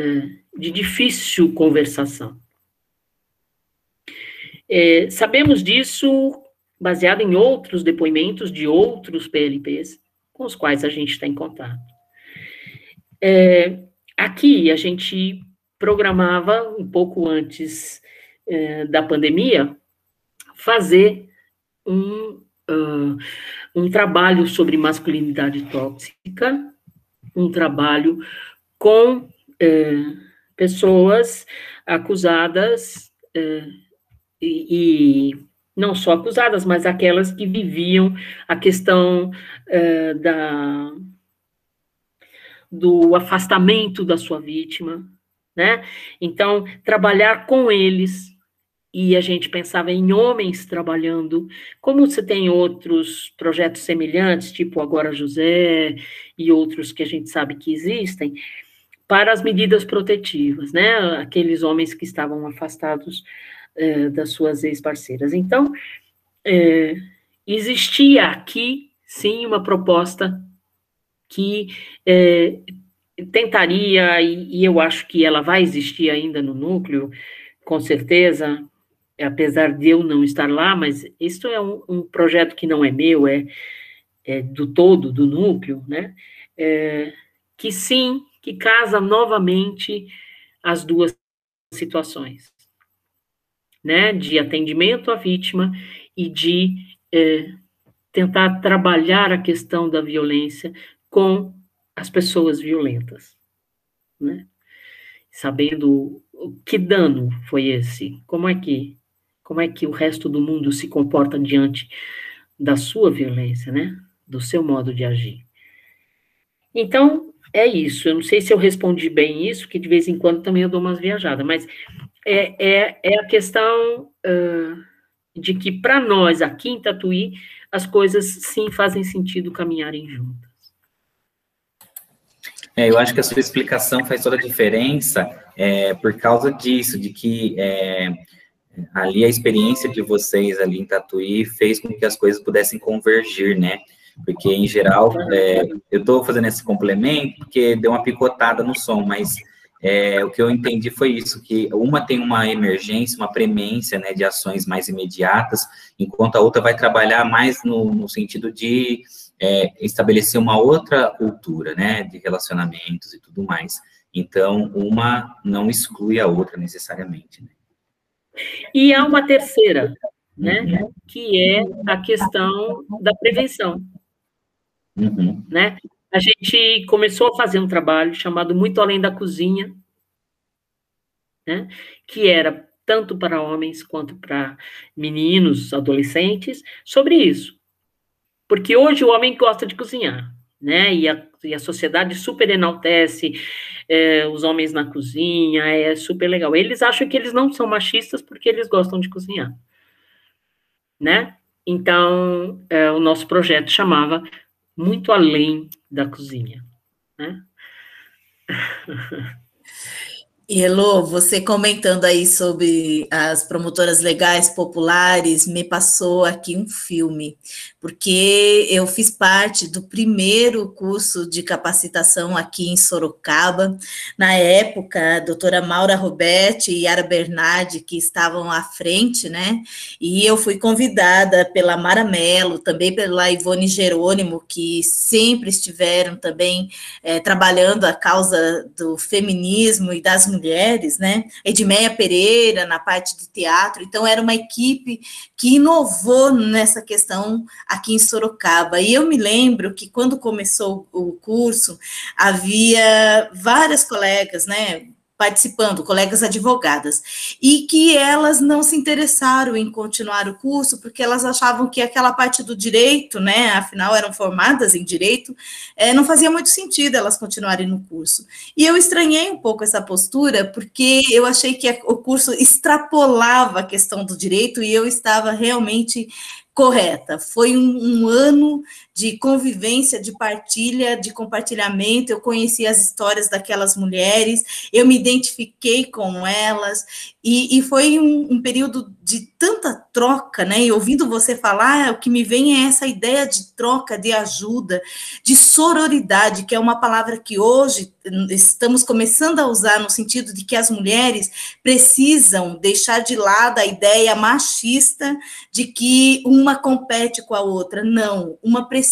de difícil conversação. É, sabemos disso baseado em outros depoimentos de outros PLPs com os quais a gente está em contato. É, aqui a gente programava um pouco antes é, da pandemia fazer um, uh, um trabalho sobre masculinidade tóxica, um trabalho com é, pessoas acusadas é, e, e, não só acusadas, mas aquelas que viviam a questão é, da, do afastamento da sua vítima, né? Então, trabalhar com eles e a gente pensava em homens trabalhando, como você tem outros projetos semelhantes, tipo Agora José e outros que a gente sabe que existem, para as medidas protetivas, né? Aqueles homens que estavam afastados é, das suas ex-parceiras. Então, é, existia aqui, sim, uma proposta que é, tentaria, e, e eu acho que ela vai existir ainda no núcleo, com certeza, apesar de eu não estar lá, mas isso é um, um projeto que não é meu, é, é, do todo, do núcleo, né? É, que sim, que casa novamente as duas situações, né? De atendimento à vítima e de é, tentar trabalhar a questão da violência com as pessoas violentas, né? Sabendo que dano foi esse, como é que como é que o resto do mundo se comporta diante da sua violência, né? Do seu modo de agir. Então, é isso. Eu não sei se eu respondi bem isso, que de vez em quando também eu dou umas viajadas, mas é, é, é a questão uh, de que, para nós, aqui em Tatuí, as coisas sim fazem sentido caminharem juntas. É, eu acho que a sua explicação faz toda a diferença é, por causa disso, de que é, ali a experiência de vocês ali em Tatuí fez com que as coisas pudessem convergir, né? Porque, em geral, é, eu estou fazendo esse complemento porque deu uma picotada no som, mas é, o que eu entendi foi isso, que uma tem uma emergência, uma premência, né, de ações mais imediatas, enquanto a outra vai trabalhar mais no, no sentido de é, estabelecer uma outra cultura, né, de relacionamentos e tudo mais. Então, uma não exclui a outra necessariamente, né? E há uma terceira, né, uhum. que é a questão da prevenção. Uhum. Né? A gente começou a fazer um trabalho chamado Muito Além da Cozinha, né, que era tanto para homens quanto para meninos, adolescentes, sobre isso. Porque hoje o homem gosta de cozinhar, né? E a, e a sociedade super enaltece é, os homens na cozinha, é super legal. Eles acham que eles não são machistas porque eles gostam de cozinhar, né? Então, é, o nosso projeto chamava Muito Além da Cozinha, né? E Elô, você comentando aí sobre as promotoras legais populares, me passou aqui um filme, porque eu fiz parte do primeiro curso de capacitação aqui em Sorocaba. Na época, a doutora Maura Roberti e Yara Bernardi, que estavam à frente, né? E eu fui convidada pela Mara Mello, também pela Ivone Jerônimo, que sempre estiveram também é, trabalhando a causa do feminismo e das mulheres, né? Edmeia Pereira na parte de teatro, então era uma equipe que inovou nessa questão aqui em Sorocaba. E eu me lembro que quando começou o curso, havia várias colegas, né? Participando, colegas advogadas, e que elas não se interessaram em continuar o curso porque elas achavam que aquela parte do direito, né, afinal eram formadas em direito, é, não fazia muito sentido elas continuarem no curso. E eu estranhei um pouco essa postura porque eu achei que o curso extrapolava a questão do direito e eu estava realmente correta. Foi um, um, ano de convivência, de partilha, de compartilhamento. Eu conheci as histórias daquelas mulheres, eu me identifiquei com elas, e, e foi um, um, período de tanta troca, né? E ouvindo você falar, o que me vem é essa ideia de troca, de ajuda, de sororidade, que é uma palavra que hoje estamos começando a usar no sentido de que as mulheres precisam deixar de lado a ideia machista de que uma compete com a outra. Não, uma precisa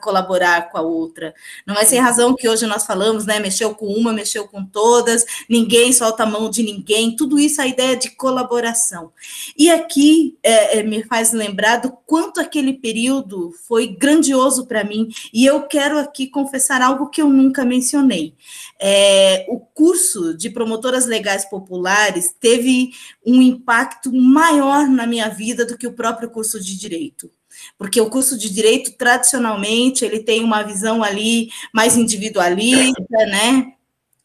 colaborar com a outra. Não é sem razão que hoje nós falamos, né? Mexeu com uma, mexeu com todas, ninguém solta a mão de ninguém, tudo isso é a ideia de colaboração. E aqui é, é, me faz lembrar do quanto aquele período foi grandioso para mim, e eu quero aqui confessar algo que eu nunca mencionei. É, o curso de promotoras legais populares teve um impacto maior na minha vida do que o próprio curso de direito porque o curso de direito tradicionalmente ele tem uma visão ali mais individualista, né?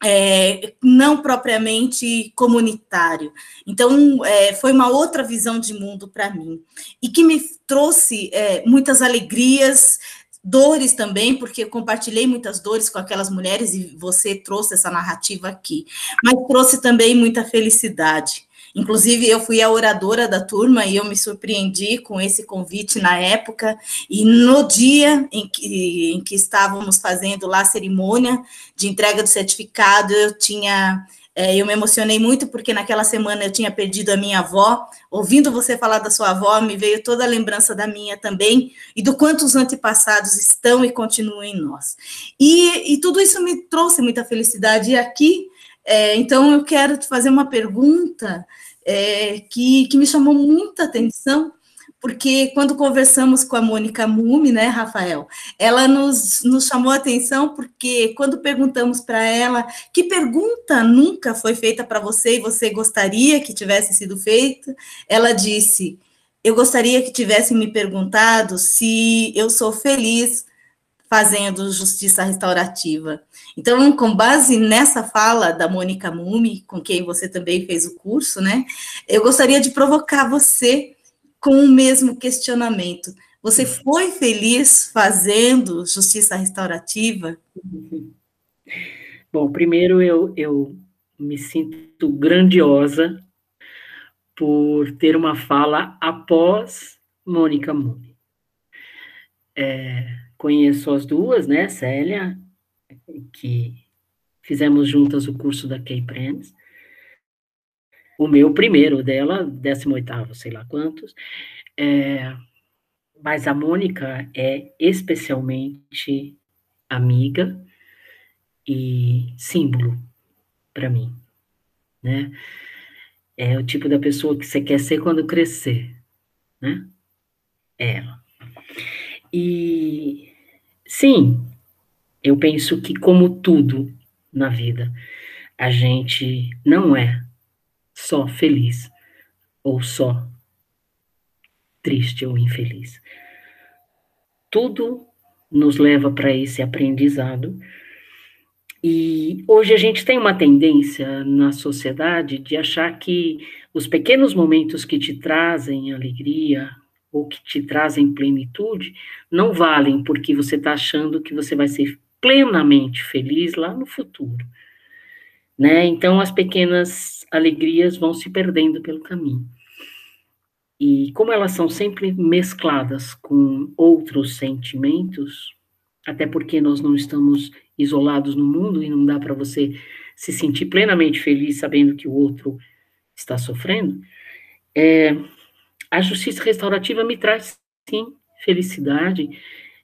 É, não propriamente comunitário. Então, é, foi uma outra visão de mundo para mim, e que me trouxe é, muitas alegrias, dores também, porque compartilhei muitas dores com aquelas mulheres e você trouxe essa narrativa aqui, mas trouxe também muita felicidade. Inclusive, eu fui a oradora da turma e eu me surpreendi com esse convite na época. E no dia em que, em que estávamos fazendo lá a cerimônia de entrega do certificado, eu tinha é, eu me emocionei muito porque naquela semana eu tinha perdido a minha avó. Ouvindo você falar da sua avó, me veio toda a lembrança da minha também e do quanto os antepassados estão e continuam em nós. E, e tudo isso me trouxe muita felicidade. E aqui, é, então, eu quero te fazer uma pergunta é, que, que me chamou muita atenção porque quando conversamos com a Mônica Mume, né, Rafael, ela nos, nos chamou a atenção porque quando perguntamos para ela que pergunta nunca foi feita para você e você gostaria que tivesse sido feita, ela disse: Eu gostaria que tivessem me perguntado se eu sou feliz fazendo justiça restaurativa. Então, com base nessa fala da Mônica Mume, com quem você também fez o curso, né, eu gostaria de provocar você com o mesmo questionamento. Você foi feliz fazendo justiça restaurativa? Bom, primeiro eu, eu me sinto grandiosa por ter uma fala após Mônica Muni. É, conheço as duas, né, Célia, que fizemos juntas o curso da Kay Prens, o meu primeiro dela, 18º, sei lá quantos, é, mas a Mônica é especialmente amiga e símbolo para mim, né? É o tipo da pessoa que você quer ser quando crescer, né? É ela. E sim, eu penso que como tudo na vida, a gente não é só feliz ou só triste ou infeliz. Tudo nos leva para esse aprendizado. E hoje a gente tem uma tendência na sociedade de achar que os pequenos momentos que te trazem alegria ou que te trazem plenitude não valem porque você está achando que você vai ser plenamente feliz lá no futuro. Né? Então as pequenas alegrias vão se perdendo pelo caminho. E como elas são sempre mescladas com outros sentimentos, até porque nós não estamos isolados no mundo e não dá para você se sentir plenamente feliz sabendo que o outro está sofrendo, é, a justiça restaurativa me traz, sim, felicidade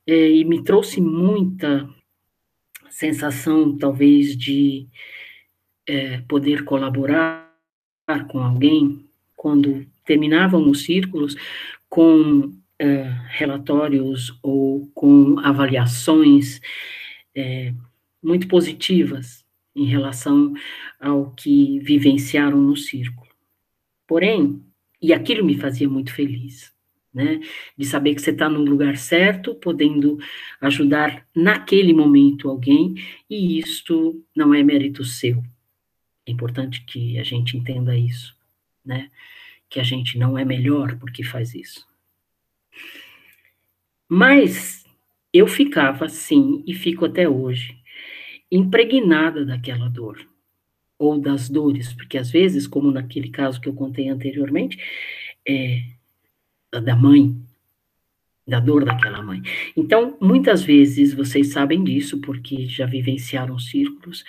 é, e me trouxe muita sensação, talvez, de é, poder colaborar com alguém quando terminavam os círculos com é, relatórios ou com avaliações é, muito positivas em relação ao que vivenciaram no círculo. Porém, e aquilo me fazia muito feliz, né? De saber que você está no lugar certo, podendo ajudar naquele momento alguém, e isto não é mérito seu. É importante que a gente entenda isso, né? Que a gente não é melhor porque faz isso. Mas eu ficava, sim, e fico até hoje, impregnada daquela dor, ou das dores, porque às vezes, como naquele caso que eu contei anteriormente, é da mãe, da dor daquela mãe. Então, muitas vezes, vocês sabem disso, porque já vivenciaram círculos,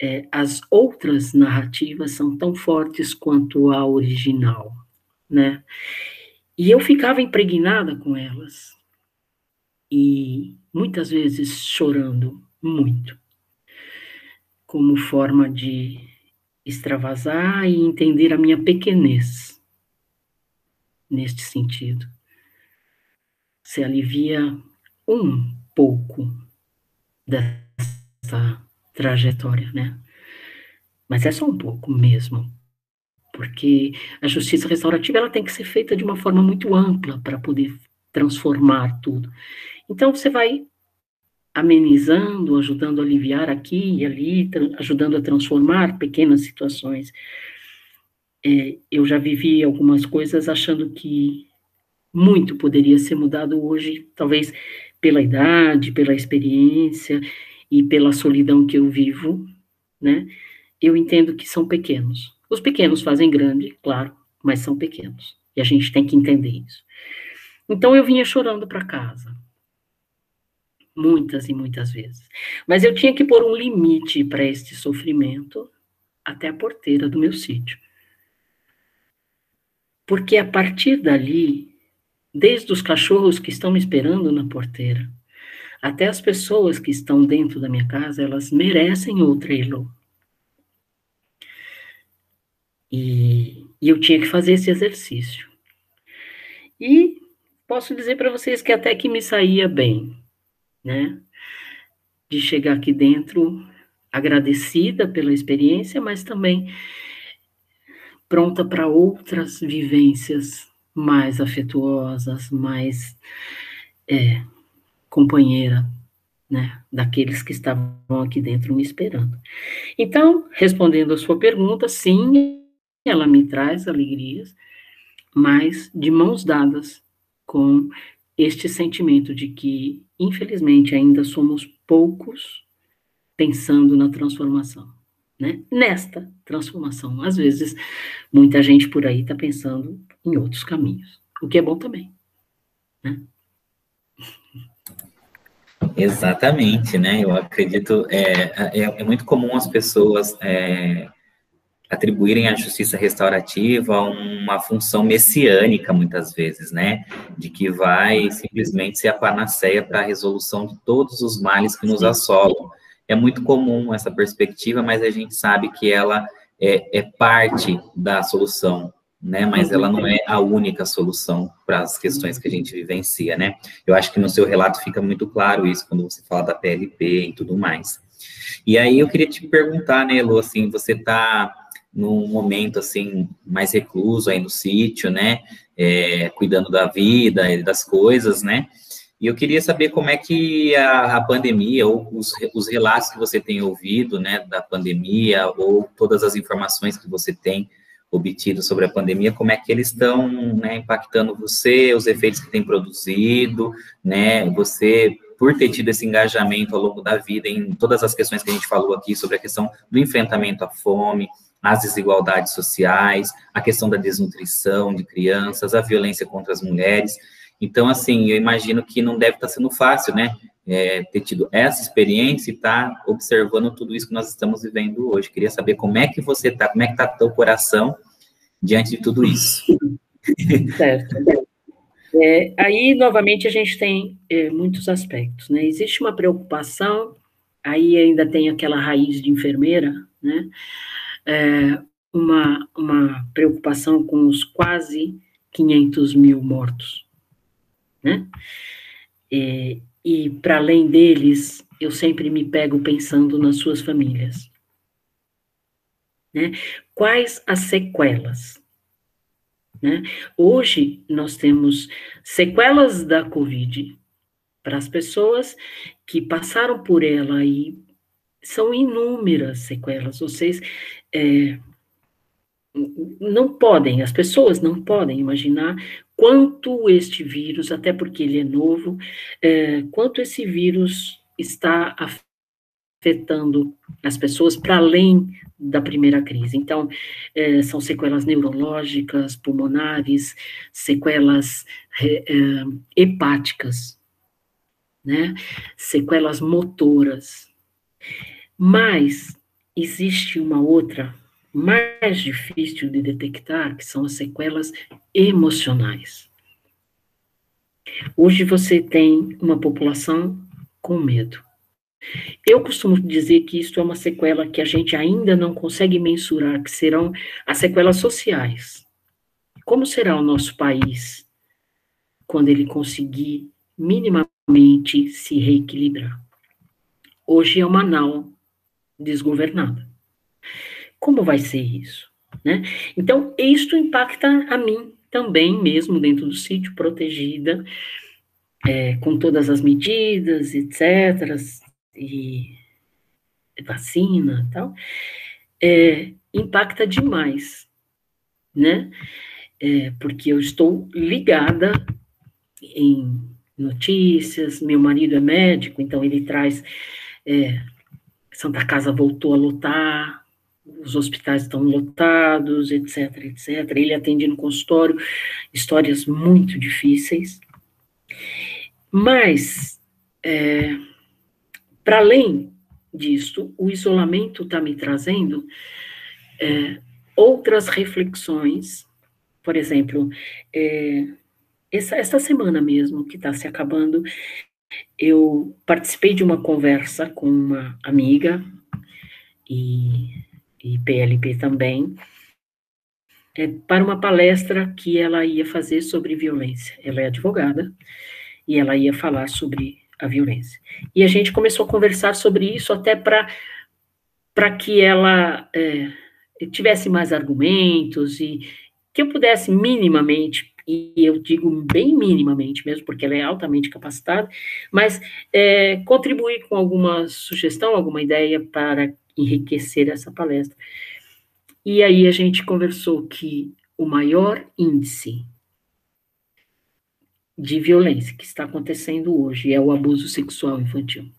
é, as outras narrativas são tão fortes quanto a original, né? E eu ficava impregnada com elas, e muitas vezes chorando muito, como forma de extravasar e entender a minha pequenez neste sentido. Se alivia um pouco dessa trajetória, né? Mas é só um pouco mesmo, porque a justiça restaurativa ela tem que ser feita de uma forma muito ampla para poder transformar tudo. Então, você vai amenizando, ajudando a aliviar aqui e ali, ajudando a transformar pequenas situações. É, eu já vivi algumas coisas achando que muito poderia ser mudado hoje, talvez pela idade, pela experiência e pela solidão que eu vivo, né? Eu entendo que são pequenos. Os pequenos fazem grande, claro, mas são pequenos. E a gente tem que entender isso. Então eu vinha chorando para casa muitas e muitas vezes. Mas eu tinha que pôr um limite para este sofrimento até a porteira do meu sítio. Porque a partir dali, desde os cachorros que estão me esperando na porteira, até as pessoas que estão dentro da minha casa, elas merecem outra Elo. E, e eu tinha que fazer esse exercício. E posso dizer para vocês que até que me saía bem né? De chegar aqui dentro agradecida pela experiência, mas também pronta para outras vivências mais afetuosas, mais é, companheira, né, daqueles que estavam aqui dentro me esperando. Então, respondendo a sua pergunta, sim, ela me traz alegrias, mas de mãos dadas com este sentimento de que, infelizmente, ainda somos poucos pensando na transformação, né? Nesta transformação. Às vezes, muita gente por aí está pensando em outros caminhos, o que é bom também, né? Exatamente, né? Eu acredito, é, é, é muito comum as pessoas é, atribuírem à justiça restaurativa uma função messiânica, muitas vezes, né? De que vai simplesmente ser a panaceia para a resolução de todos os males que nos assolam. É muito comum essa perspectiva, mas a gente sabe que ela é, é parte da solução, né? Mas ela não é a única solução para as questões que a gente vivencia, né? Eu acho que no seu relato fica muito claro isso quando você fala da PLP e tudo mais. E aí eu queria te perguntar, né, Lu, assim, você está num momento assim mais recluso aí no sítio, né, é, cuidando da vida e das coisas, né, e eu queria saber como é que a, a, pandemia ou os, os relatos que você tem ouvido, né, da pandemia ou todas as informações que você tem obtido sobre a pandemia, como é que eles estão né, impactando você, os efeitos que tem produzido, né, você por ter tido esse engajamento ao longo da vida em todas as questões que a gente falou aqui sobre a questão do enfrentamento à fome, as desigualdades sociais, a questão da desnutrição de crianças, a violência contra as mulheres. Então, assim, eu imagino que não deve estar sendo fácil, né? É, ter tido essa experiência e estar tá observando tudo isso que nós estamos vivendo hoje. Queria saber como é que você está, como é que está teu coração diante de tudo isso. Certo. É, aí, novamente, a gente tem é, muitos aspectos, né? Existe uma preocupação, aí ainda tem aquela raiz de enfermeira, né? É, uma, uma preocupação com os quase 500 mil mortos, né? E, e para além deles, eu sempre me pego pensando nas suas famílias, Né? Quais as sequelas? Né? Hoje, nós temos sequelas da Covid para as pessoas que passaram por ela e são inúmeras sequelas. Vocês é, não podem, as pessoas não podem imaginar quanto este vírus, até porque ele é novo, é, quanto esse vírus está afetando as pessoas para além da primeira crise. Então, é, são sequelas neurológicas, pulmonares, sequelas é, hepáticas, né? Sequelas motoras. Mas existe uma outra mais difícil de detectar, que são as sequelas emocionais. Hoje você tem uma população com medo. Eu costumo dizer que isso é uma sequela que a gente ainda não consegue mensurar, que serão as sequelas sociais. Como será o nosso país quando ele conseguir minimamente se reequilibrar? Hoje é uma nau desgovernada. Como vai ser isso? Né? Então, isto impacta a mim também, mesmo dentro do sítio, protegida, é, com todas as medidas, etc., e vacina tal, é, impacta demais, né? É, porque eu estou ligada em notícias, meu marido é médico, então ele traz, é, Santa Casa voltou a lotar, os hospitais estão lotados, etc, etc. Ele atende no consultório, histórias muito difíceis. Mas, é, para além disso, o isolamento está me trazendo é, outras reflexões. Por exemplo, é, essa, essa semana mesmo, que está se acabando, eu participei de uma conversa com uma amiga e, e PLP também, é, para uma palestra que ela ia fazer sobre violência. Ela é advogada e ela ia falar sobre a violência. E a gente começou a conversar sobre isso até para que ela é, tivesse mais argumentos e que eu pudesse minimamente, e eu digo bem minimamente mesmo, porque ela é altamente capacitada, mas é, contribuir com alguma sugestão, alguma ideia para enriquecer essa palestra. E aí a gente conversou que o maior índice de violência que está acontecendo hoje é o abuso sexual infantil.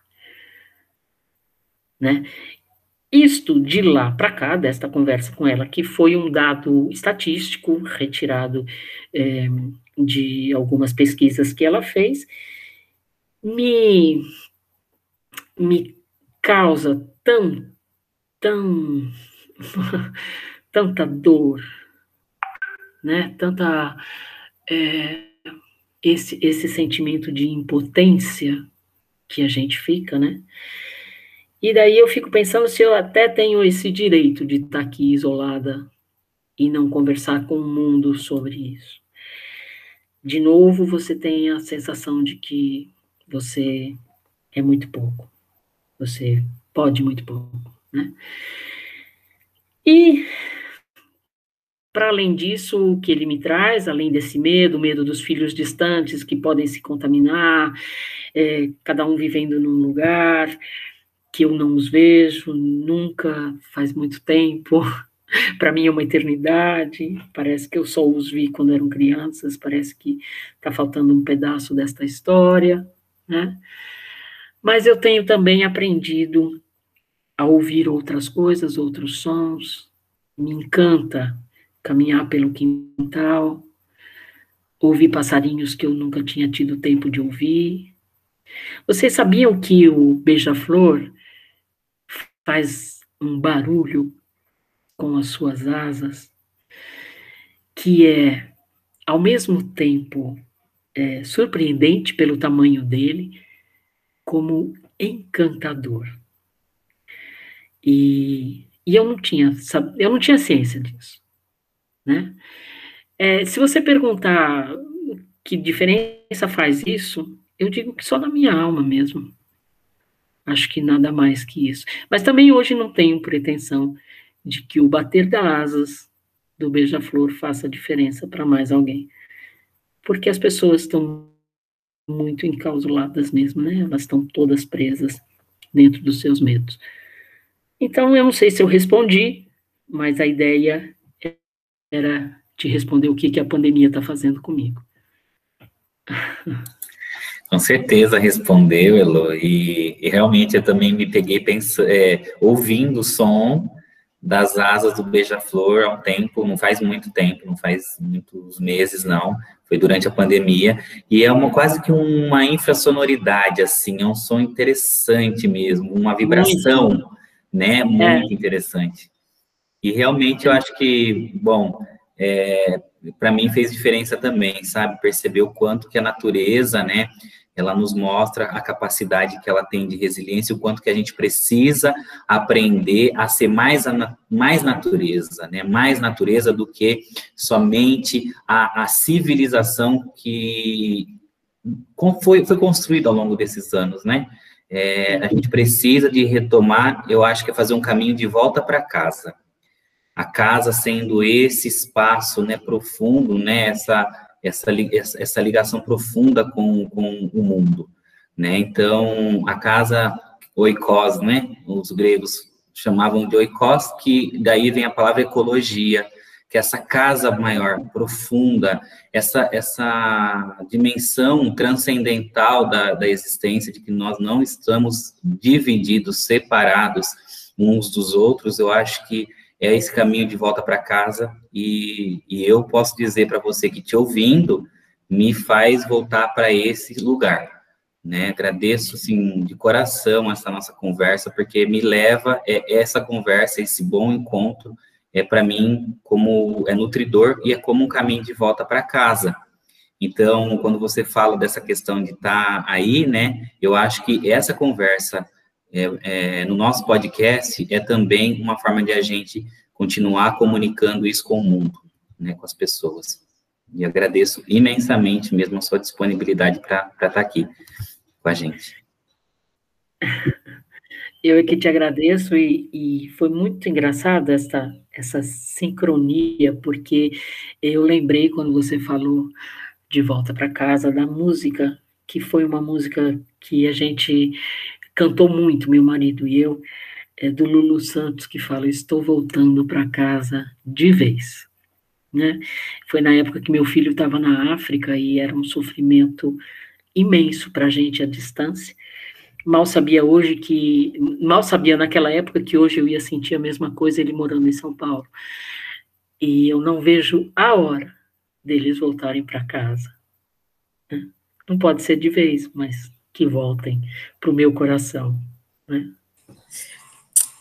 Né? Isto de lá para cá, desta conversa com ela, que foi um dado estatístico retirado é, de algumas pesquisas que ela fez, me, me causa tão, tão, tanta dor, né? Tanta. É, esse, esse sentimento de impotência que a gente fica, né? E daí eu fico pensando se eu até tenho esse direito de estar aqui isolada e não conversar com o mundo sobre isso. De novo, você tem a sensação de que você é muito pouco. Você pode muito pouco, né? E para além disso, o que ele me traz, além desse medo, medo dos filhos distantes que podem se contaminar, é, cada um vivendo num lugar que eu não os vejo nunca, faz muito tempo. para mim é uma eternidade. Parece que eu só os vi quando eram crianças. Parece que está faltando um pedaço desta história, né? Mas eu tenho também aprendido a ouvir outras coisas, outros sons. Me encanta caminhar pelo quintal, ouvir passarinhos que eu nunca tinha tido tempo de ouvir. Vocês sabiam que o beija-flor faz um barulho com as suas asas, que é, ao mesmo tempo, é, surpreendente pelo tamanho dele, como encantador. E, e eu não tinha, eu não tinha ciência disso né? É, se você perguntar que diferença faz isso, eu digo que só na minha alma mesmo. Acho que nada mais que isso. Mas também hoje não tenho pretensão de que o bater das asas do beija-flor faça diferença para mais alguém. Porque as pessoas estão muito enclausuladas mesmo, né? Elas estão todas presas dentro dos seus medos. Então, eu não sei se eu respondi, mas a ideia era te responder o que, que a pandemia está fazendo comigo. Com certeza respondeu, Elo, e, e realmente eu também me peguei pensando, é, ouvindo o som das asas do beija-flor há um tempo, não faz muito tempo, não faz muitos meses, não, foi durante a pandemia, e é uma quase que uma infrassonoridade, assim, é um som interessante mesmo, uma vibração, muito. né, é. muito é. interessante. E realmente eu acho que, bom, é, para mim fez diferença também, sabe, perceber o quanto que a natureza, né, ela nos mostra a capacidade que ela tem de resiliência, o quanto que a gente precisa aprender a ser mais, a, mais natureza, né? Mais natureza do que somente a, a civilização que foi, foi construída ao longo desses anos, né? É, a gente precisa de retomar, eu acho que é fazer um caminho de volta para casa. A casa sendo esse espaço, né, profundo, né, essa essa, essa ligação profunda com, com o mundo, né? Então, a casa oikos, né? Os gregos chamavam de oikos, que daí vem a palavra ecologia, que é essa casa maior, profunda, essa, essa dimensão transcendental da, da existência, de que nós não estamos divididos, separados uns dos outros, eu acho que é esse caminho de volta para casa e, e, eu posso dizer para você que te ouvindo me faz voltar para esse lugar, né? Agradeço assim de coração essa nossa conversa porque me leva é essa conversa, esse bom encontro é para mim como é nutridor e é como um caminho de volta para casa. Então, quando você fala dessa questão de estar tá aí, né? Eu acho que essa conversa é, é, no nosso podcast é também uma forma de a gente continuar comunicando isso com o mundo, né, com as pessoas. E agradeço imensamente mesmo a sua disponibilidade para estar tá aqui com a gente. Eu é que te agradeço e, e foi muito engraçado essa, essa sincronia, porque eu lembrei quando você falou de volta para casa da música, que foi uma música que a gente cantou muito, meu marido e eu, é do Lulu Santos, que fala: Estou voltando para casa de vez. Né? Foi na época que meu filho estava na África e era um sofrimento imenso para a gente à distância. Mal sabia hoje que, mal sabia naquela época que hoje eu ia sentir a mesma coisa ele morando em São Paulo. E eu não vejo a hora deles voltarem para casa. Né? Não pode ser de vez, mas que voltem para o meu coração. Né?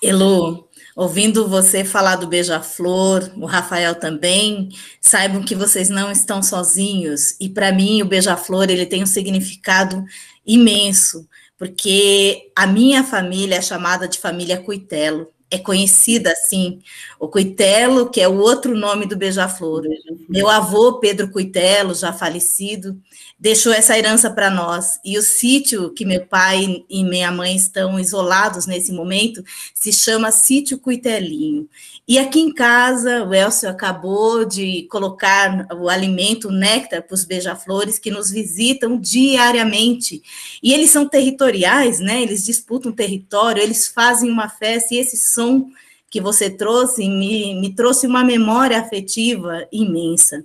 Elo, ouvindo você falar do beija-flor, o Rafael também, saibam que vocês não estão sozinhos. E para mim, o beija-flor ele tem um significado imenso, porque a minha família é chamada de família Cuitelo é conhecida assim, o Cuitelo, que é o outro nome do beija-flor. Meu avô, Pedro Cuitelo, já falecido, deixou essa herança para nós. E o sítio que meu pai e minha mãe estão isolados nesse momento se chama Sítio Cuitelinho. E aqui em casa, o Elcio acabou de colocar o alimento, o néctar, para os beija-flores que nos visitam diariamente. E eles são territoriais, né? Eles disputam território, eles fazem uma festa, e esse som que você trouxe me, me trouxe uma memória afetiva imensa.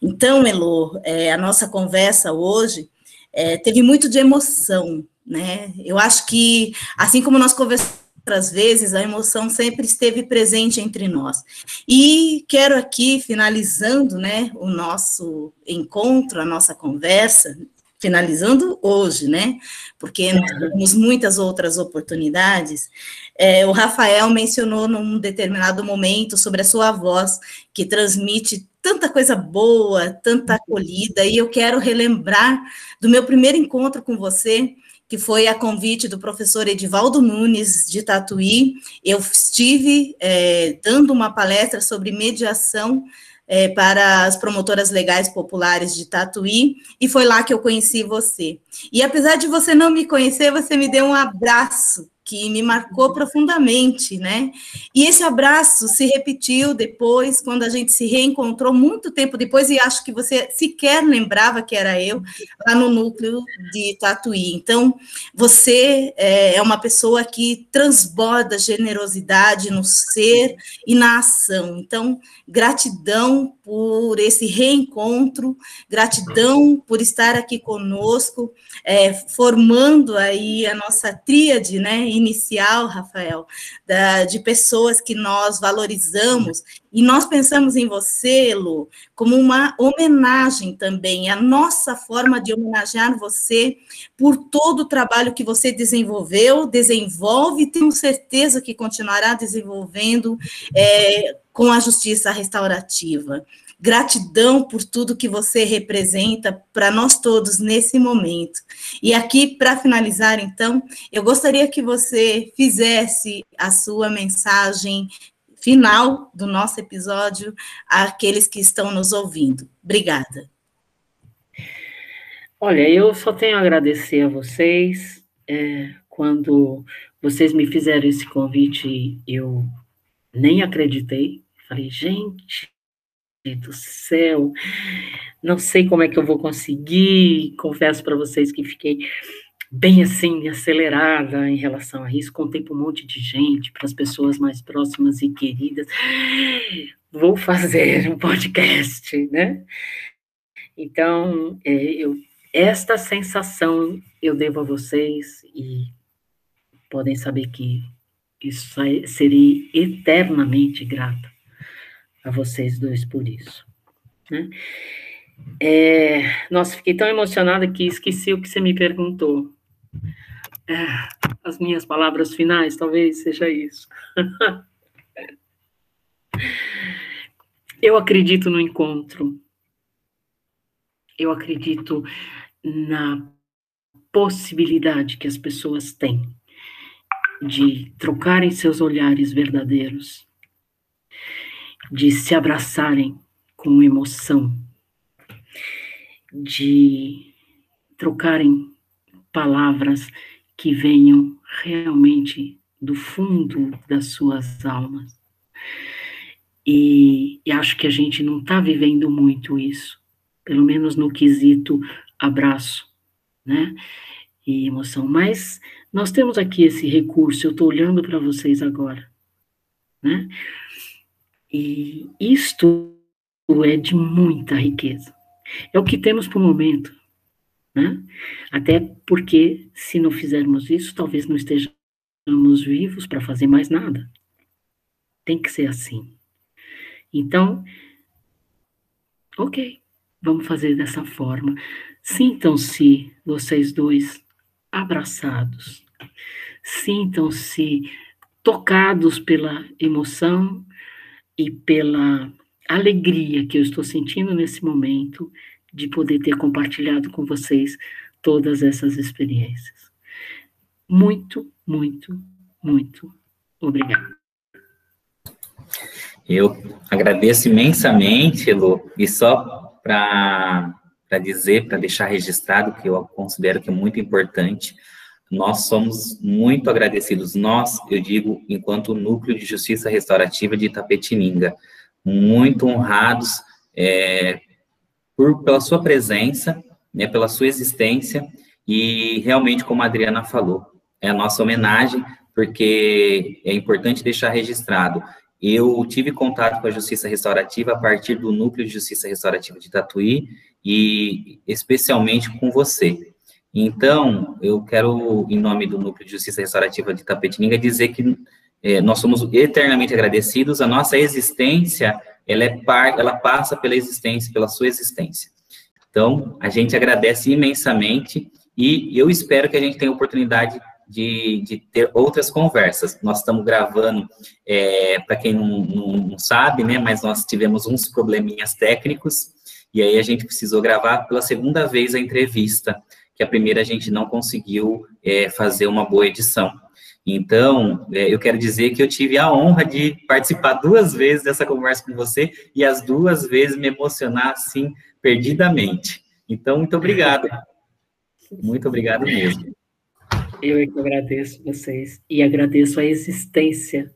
Então, Elo, é, a nossa conversa hoje é, teve muito de emoção, né? Eu acho que, assim como nós conversamos outras vezes, a emoção sempre esteve presente entre nós. E quero aqui, finalizando né, o nosso encontro, a nossa conversa, finalizando hoje, né? Porque nós temos muitas outras oportunidades. É, o Rafael mencionou num determinado momento sobre a sua voz, que transmite tanta coisa boa, tanta acolhida, e eu quero relembrar do meu primeiro encontro com você, que foi a convite do professor Edivaldo Nunes, de Tatuí. Eu estive é, dando uma palestra sobre mediação é, para as promotoras legais populares de Tatuí, e foi lá que eu conheci você. E apesar de você não me conhecer, você me deu um abraço que me marcou profundamente, né? E esse abraço se repetiu depois, quando a gente se reencontrou muito tempo depois, e acho que você sequer lembrava que era eu, lá no núcleo de Tatuí. Então, você é, é uma pessoa que transborda generosidade no ser e na ação. Então, gratidão por esse reencontro, gratidão por estar aqui conosco, é, formando aí a nossa tríade né, inicial, Rafael, da, de pessoas que nós valorizamos, e nós pensamos em você, Lu, como uma homenagem também, a nossa forma de homenagear você por todo o trabalho que você desenvolveu, desenvolve, e tenho certeza que continuará desenvolvendo é, com a justiça restaurativa. Gratidão por tudo que você representa para nós todos nesse momento. E aqui, para finalizar, então, eu gostaria que você fizesse a sua mensagem final do nosso episódio àqueles que estão nos ouvindo. Obrigada. Olha, eu só tenho a agradecer a vocês. É, quando vocês me fizeram esse convite, eu nem acreditei. Falei, gente, do céu, não sei como é que eu vou conseguir. Confesso para vocês que fiquei bem assim, acelerada em relação a isso. Contei para um monte de gente, para as pessoas mais próximas e queridas. Vou fazer um podcast, né? Então, é, eu, esta sensação eu devo a vocês e podem saber que isso serei eternamente grata a vocês dois por isso. Né? É, nossa, fiquei tão emocionada que esqueci o que você me perguntou. É, as minhas palavras finais, talvez seja isso. Eu acredito no encontro. Eu acredito na possibilidade que as pessoas têm de trocarem seus olhares verdadeiros de se abraçarem com emoção, de trocarem palavras que venham realmente do fundo das suas almas. E, e acho que a gente não está vivendo muito isso, pelo menos no quesito abraço, né? E emoção. Mas nós temos aqui esse recurso, eu estou olhando para vocês agora, né? E isto é de muita riqueza. É o que temos por momento, né? Até porque, se não fizermos isso, talvez não estejamos vivos para fazer mais nada. Tem que ser assim. Então, ok, vamos fazer dessa forma. Sintam-se, vocês dois, abraçados. Sintam-se tocados pela emoção e pela alegria que eu estou sentindo nesse momento de poder ter compartilhado com vocês todas essas experiências. Muito, muito, muito obrigada. Eu agradeço imensamente, Lu, e só para dizer, para deixar registrado, que eu considero que é muito importante, nós somos muito agradecidos, nós, eu digo, enquanto Núcleo de Justiça Restaurativa de Itapetininga, muito honrados é, por, pela sua presença, né, pela sua existência, e realmente, como a Adriana falou, é a nossa homenagem, porque é importante deixar registrado. Eu tive contato com a Justiça Restaurativa a partir do Núcleo de Justiça Restaurativa de Tatuí, e especialmente com você, então, eu quero, em nome do Núcleo de Justiça Restaurativa de Tapetininga, dizer que é, nós somos eternamente agradecidos, a nossa existência, ela, é par, ela passa pela existência, pela sua existência. Então, a gente agradece imensamente e eu espero que a gente tenha oportunidade de, de ter outras conversas. Nós estamos gravando, é, para quem não, não, não sabe, né, mas nós tivemos uns probleminhas técnicos, e aí a gente precisou gravar pela segunda vez a entrevista que a primeira a gente não conseguiu é, fazer uma boa edição. Então, é, eu quero dizer que eu tive a honra de participar duas vezes dessa conversa com você e as duas vezes me emocionar assim perdidamente. Então, muito obrigado. Muito obrigado mesmo. Eu é que agradeço vocês e agradeço a existência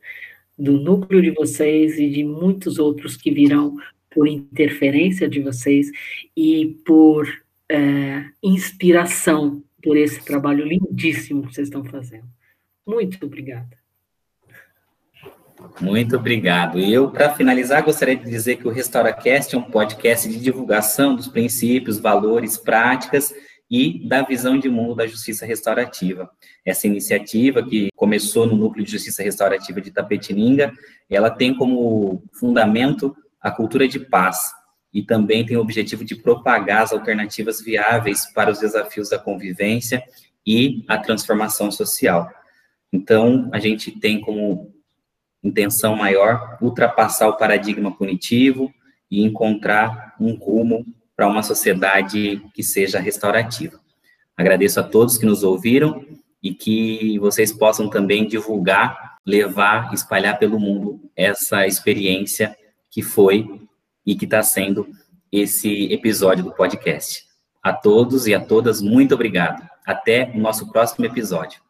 do núcleo de vocês e de muitos outros que virão por interferência de vocês e por é, inspiração por esse trabalho lindíssimo que vocês estão fazendo. Muito obrigada. Muito obrigado. E eu, para finalizar, gostaria de dizer que o RestauraCast é um podcast de divulgação dos princípios, valores, práticas e da visão de mundo da justiça restaurativa. Essa iniciativa, que começou no Núcleo de Justiça Restaurativa de Tapetininga, ela tem como fundamento a cultura de paz e também tem o objetivo de propagar as alternativas viáveis para os desafios da convivência e a transformação social. Então, a gente tem como intenção maior ultrapassar o paradigma punitivo e encontrar um rumo para uma sociedade que seja restaurativa. Agradeço a todos que nos ouviram e que vocês possam também divulgar, levar, espalhar pelo mundo essa experiência que foi e que está sendo esse episódio do podcast. A todos e a todas, muito obrigado. Até o nosso próximo episódio.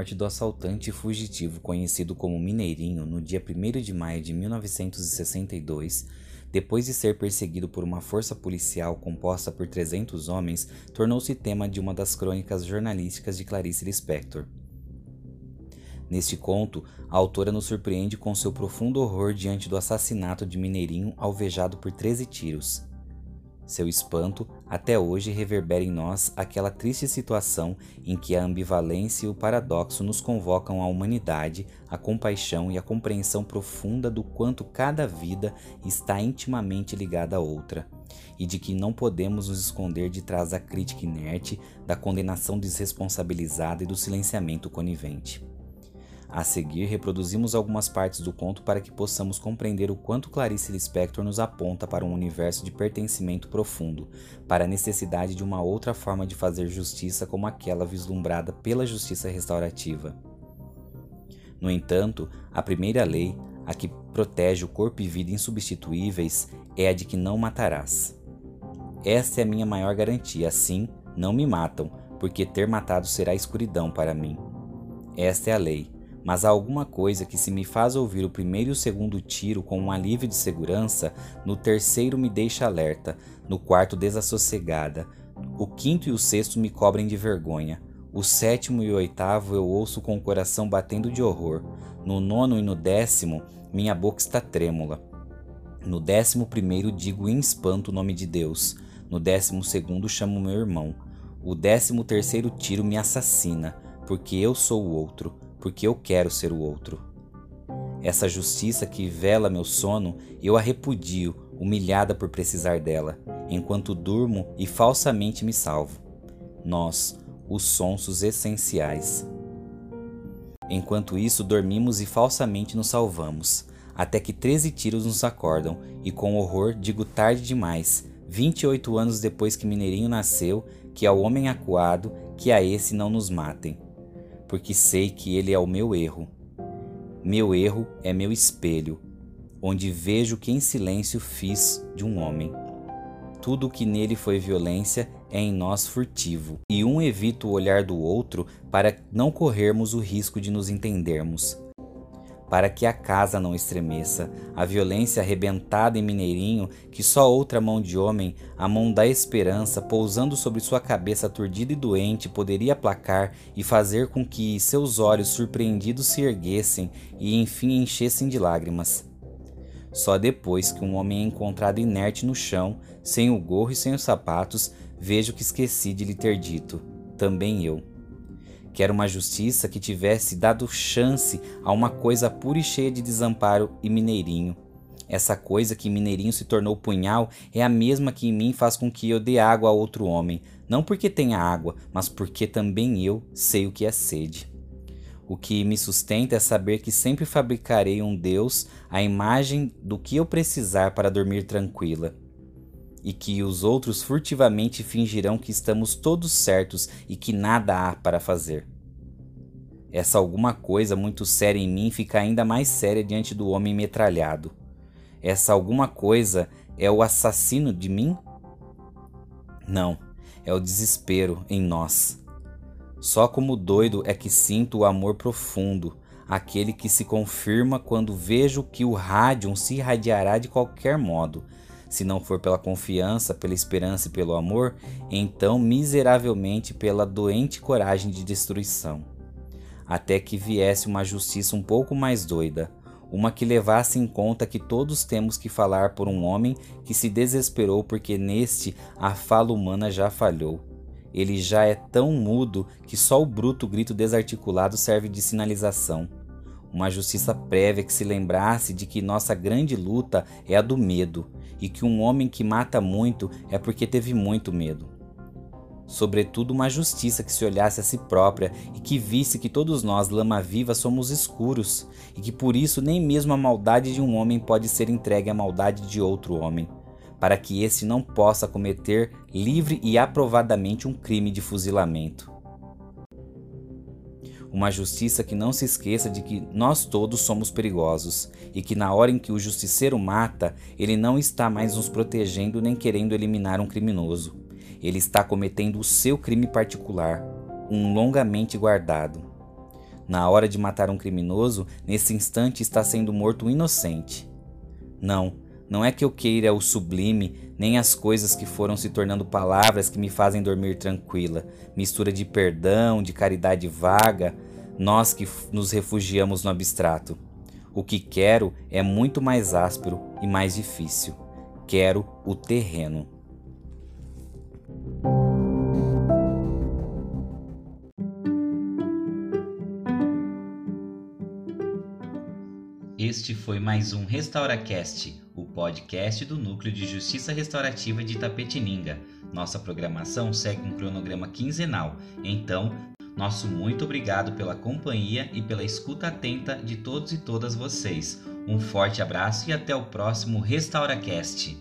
Morte do assaltante fugitivo conhecido como Mineirinho no dia 1 de maio de 1962, depois de ser perseguido por uma força policial composta por 300 homens, tornou-se tema de uma das crônicas jornalísticas de Clarice Lispector. Neste conto, a autora nos surpreende com seu profundo horror diante do assassinato de Mineirinho alvejado por 13 tiros. Seu espanto até hoje reverbera em nós aquela triste situação em que a ambivalência e o paradoxo nos convocam à humanidade, à compaixão e à compreensão profunda do quanto cada vida está intimamente ligada a outra, e de que não podemos nos esconder de trás da crítica inerte, da condenação desresponsabilizada e do silenciamento conivente. A seguir, reproduzimos algumas partes do conto para que possamos compreender o quanto Clarice Lispector nos aponta para um universo de pertencimento profundo, para a necessidade de uma outra forma de fazer justiça como aquela vislumbrada pela justiça restaurativa. No entanto, a primeira lei, a que protege o corpo e vida insubstituíveis, é a de que não matarás. Esta é a minha maior garantia, assim, não me matam, porque ter matado será escuridão para mim. Esta é a lei mas há alguma coisa que se me faz ouvir o primeiro e o segundo tiro com um alívio de segurança, no terceiro me deixa alerta, no quarto desassossegada, o quinto e o sexto me cobrem de vergonha, o sétimo e o oitavo eu ouço com o coração batendo de horror, no nono e no décimo minha boca está trêmula. No décimo primeiro digo em espanto o nome de Deus, no décimo segundo chamo meu irmão, o décimo terceiro tiro me assassina, porque eu sou o outro porque eu quero ser o outro. Essa justiça que vela meu sono, eu a repudio, humilhada por precisar dela, enquanto durmo e falsamente me salvo. Nós, os sonsos essenciais. Enquanto isso, dormimos e falsamente nos salvamos, até que treze tiros nos acordam, e com horror digo tarde demais, 28 anos depois que Mineirinho nasceu, que ao homem acuado, que a esse não nos matem porque sei que ele é o meu erro. Meu erro é meu espelho, onde vejo que em silêncio fiz de um homem. Tudo o que nele foi violência é em nós furtivo, e um evita o olhar do outro para não corrermos o risco de nos entendermos para que a casa não estremeça, a violência arrebentada em Mineirinho, que só outra mão de homem, a mão da esperança, pousando sobre sua cabeça aturdida e doente, poderia aplacar e fazer com que seus olhos surpreendidos se erguessem e enfim enchessem de lágrimas. Só depois que um homem é encontrado inerte no chão, sem o gorro e sem os sapatos, vejo que esqueci de lhe ter dito: também eu. Quero uma justiça que tivesse dado chance a uma coisa pura e cheia de desamparo e mineirinho. Essa coisa que mineirinho se tornou punhal é a mesma que em mim faz com que eu dê água a outro homem, não porque tenha água, mas porque também eu sei o que é sede. O que me sustenta é saber que sempre fabricarei um Deus à imagem do que eu precisar para dormir tranquila. E que os outros furtivamente fingirão que estamos todos certos e que nada há para fazer. Essa alguma coisa muito séria em mim fica ainda mais séria diante do homem metralhado. Essa alguma coisa é o assassino de mim? Não, é o desespero em nós. Só como doido é que sinto o amor profundo, aquele que se confirma quando vejo que o rádio se irradiará de qualquer modo, se não for pela confiança, pela esperança e pelo amor, então miseravelmente pela doente coragem de destruição. Até que viesse uma justiça um pouco mais doida, uma que levasse em conta que todos temos que falar por um homem que se desesperou porque neste a fala humana já falhou. Ele já é tão mudo que só o bruto grito desarticulado serve de sinalização. Uma justiça prévia que se lembrasse de que nossa grande luta é a do medo e que um homem que mata muito é porque teve muito medo. Sobretudo, uma justiça que se olhasse a si própria e que visse que todos nós, lama viva, somos escuros e que por isso nem mesmo a maldade de um homem pode ser entregue à maldade de outro homem, para que esse não possa cometer livre e aprovadamente um crime de fuzilamento. Uma justiça que não se esqueça de que nós todos somos perigosos e que na hora em que o justiceiro mata, ele não está mais nos protegendo nem querendo eliminar um criminoso. Ele está cometendo o seu crime particular, um longamente guardado. Na hora de matar um criminoso, nesse instante está sendo morto um inocente. Não, não é que eu queira o sublime, nem as coisas que foram se tornando palavras que me fazem dormir tranquila, mistura de perdão, de caridade vaga, nós que nos refugiamos no abstrato. O que quero é muito mais áspero e mais difícil. Quero o terreno. Este foi mais um RestauraCast, o podcast do Núcleo de Justiça Restaurativa de Itapetininga. Nossa programação segue um cronograma quinzenal, então, nosso muito obrigado pela companhia e pela escuta atenta de todos e todas vocês. Um forte abraço e até o próximo RestauraCast.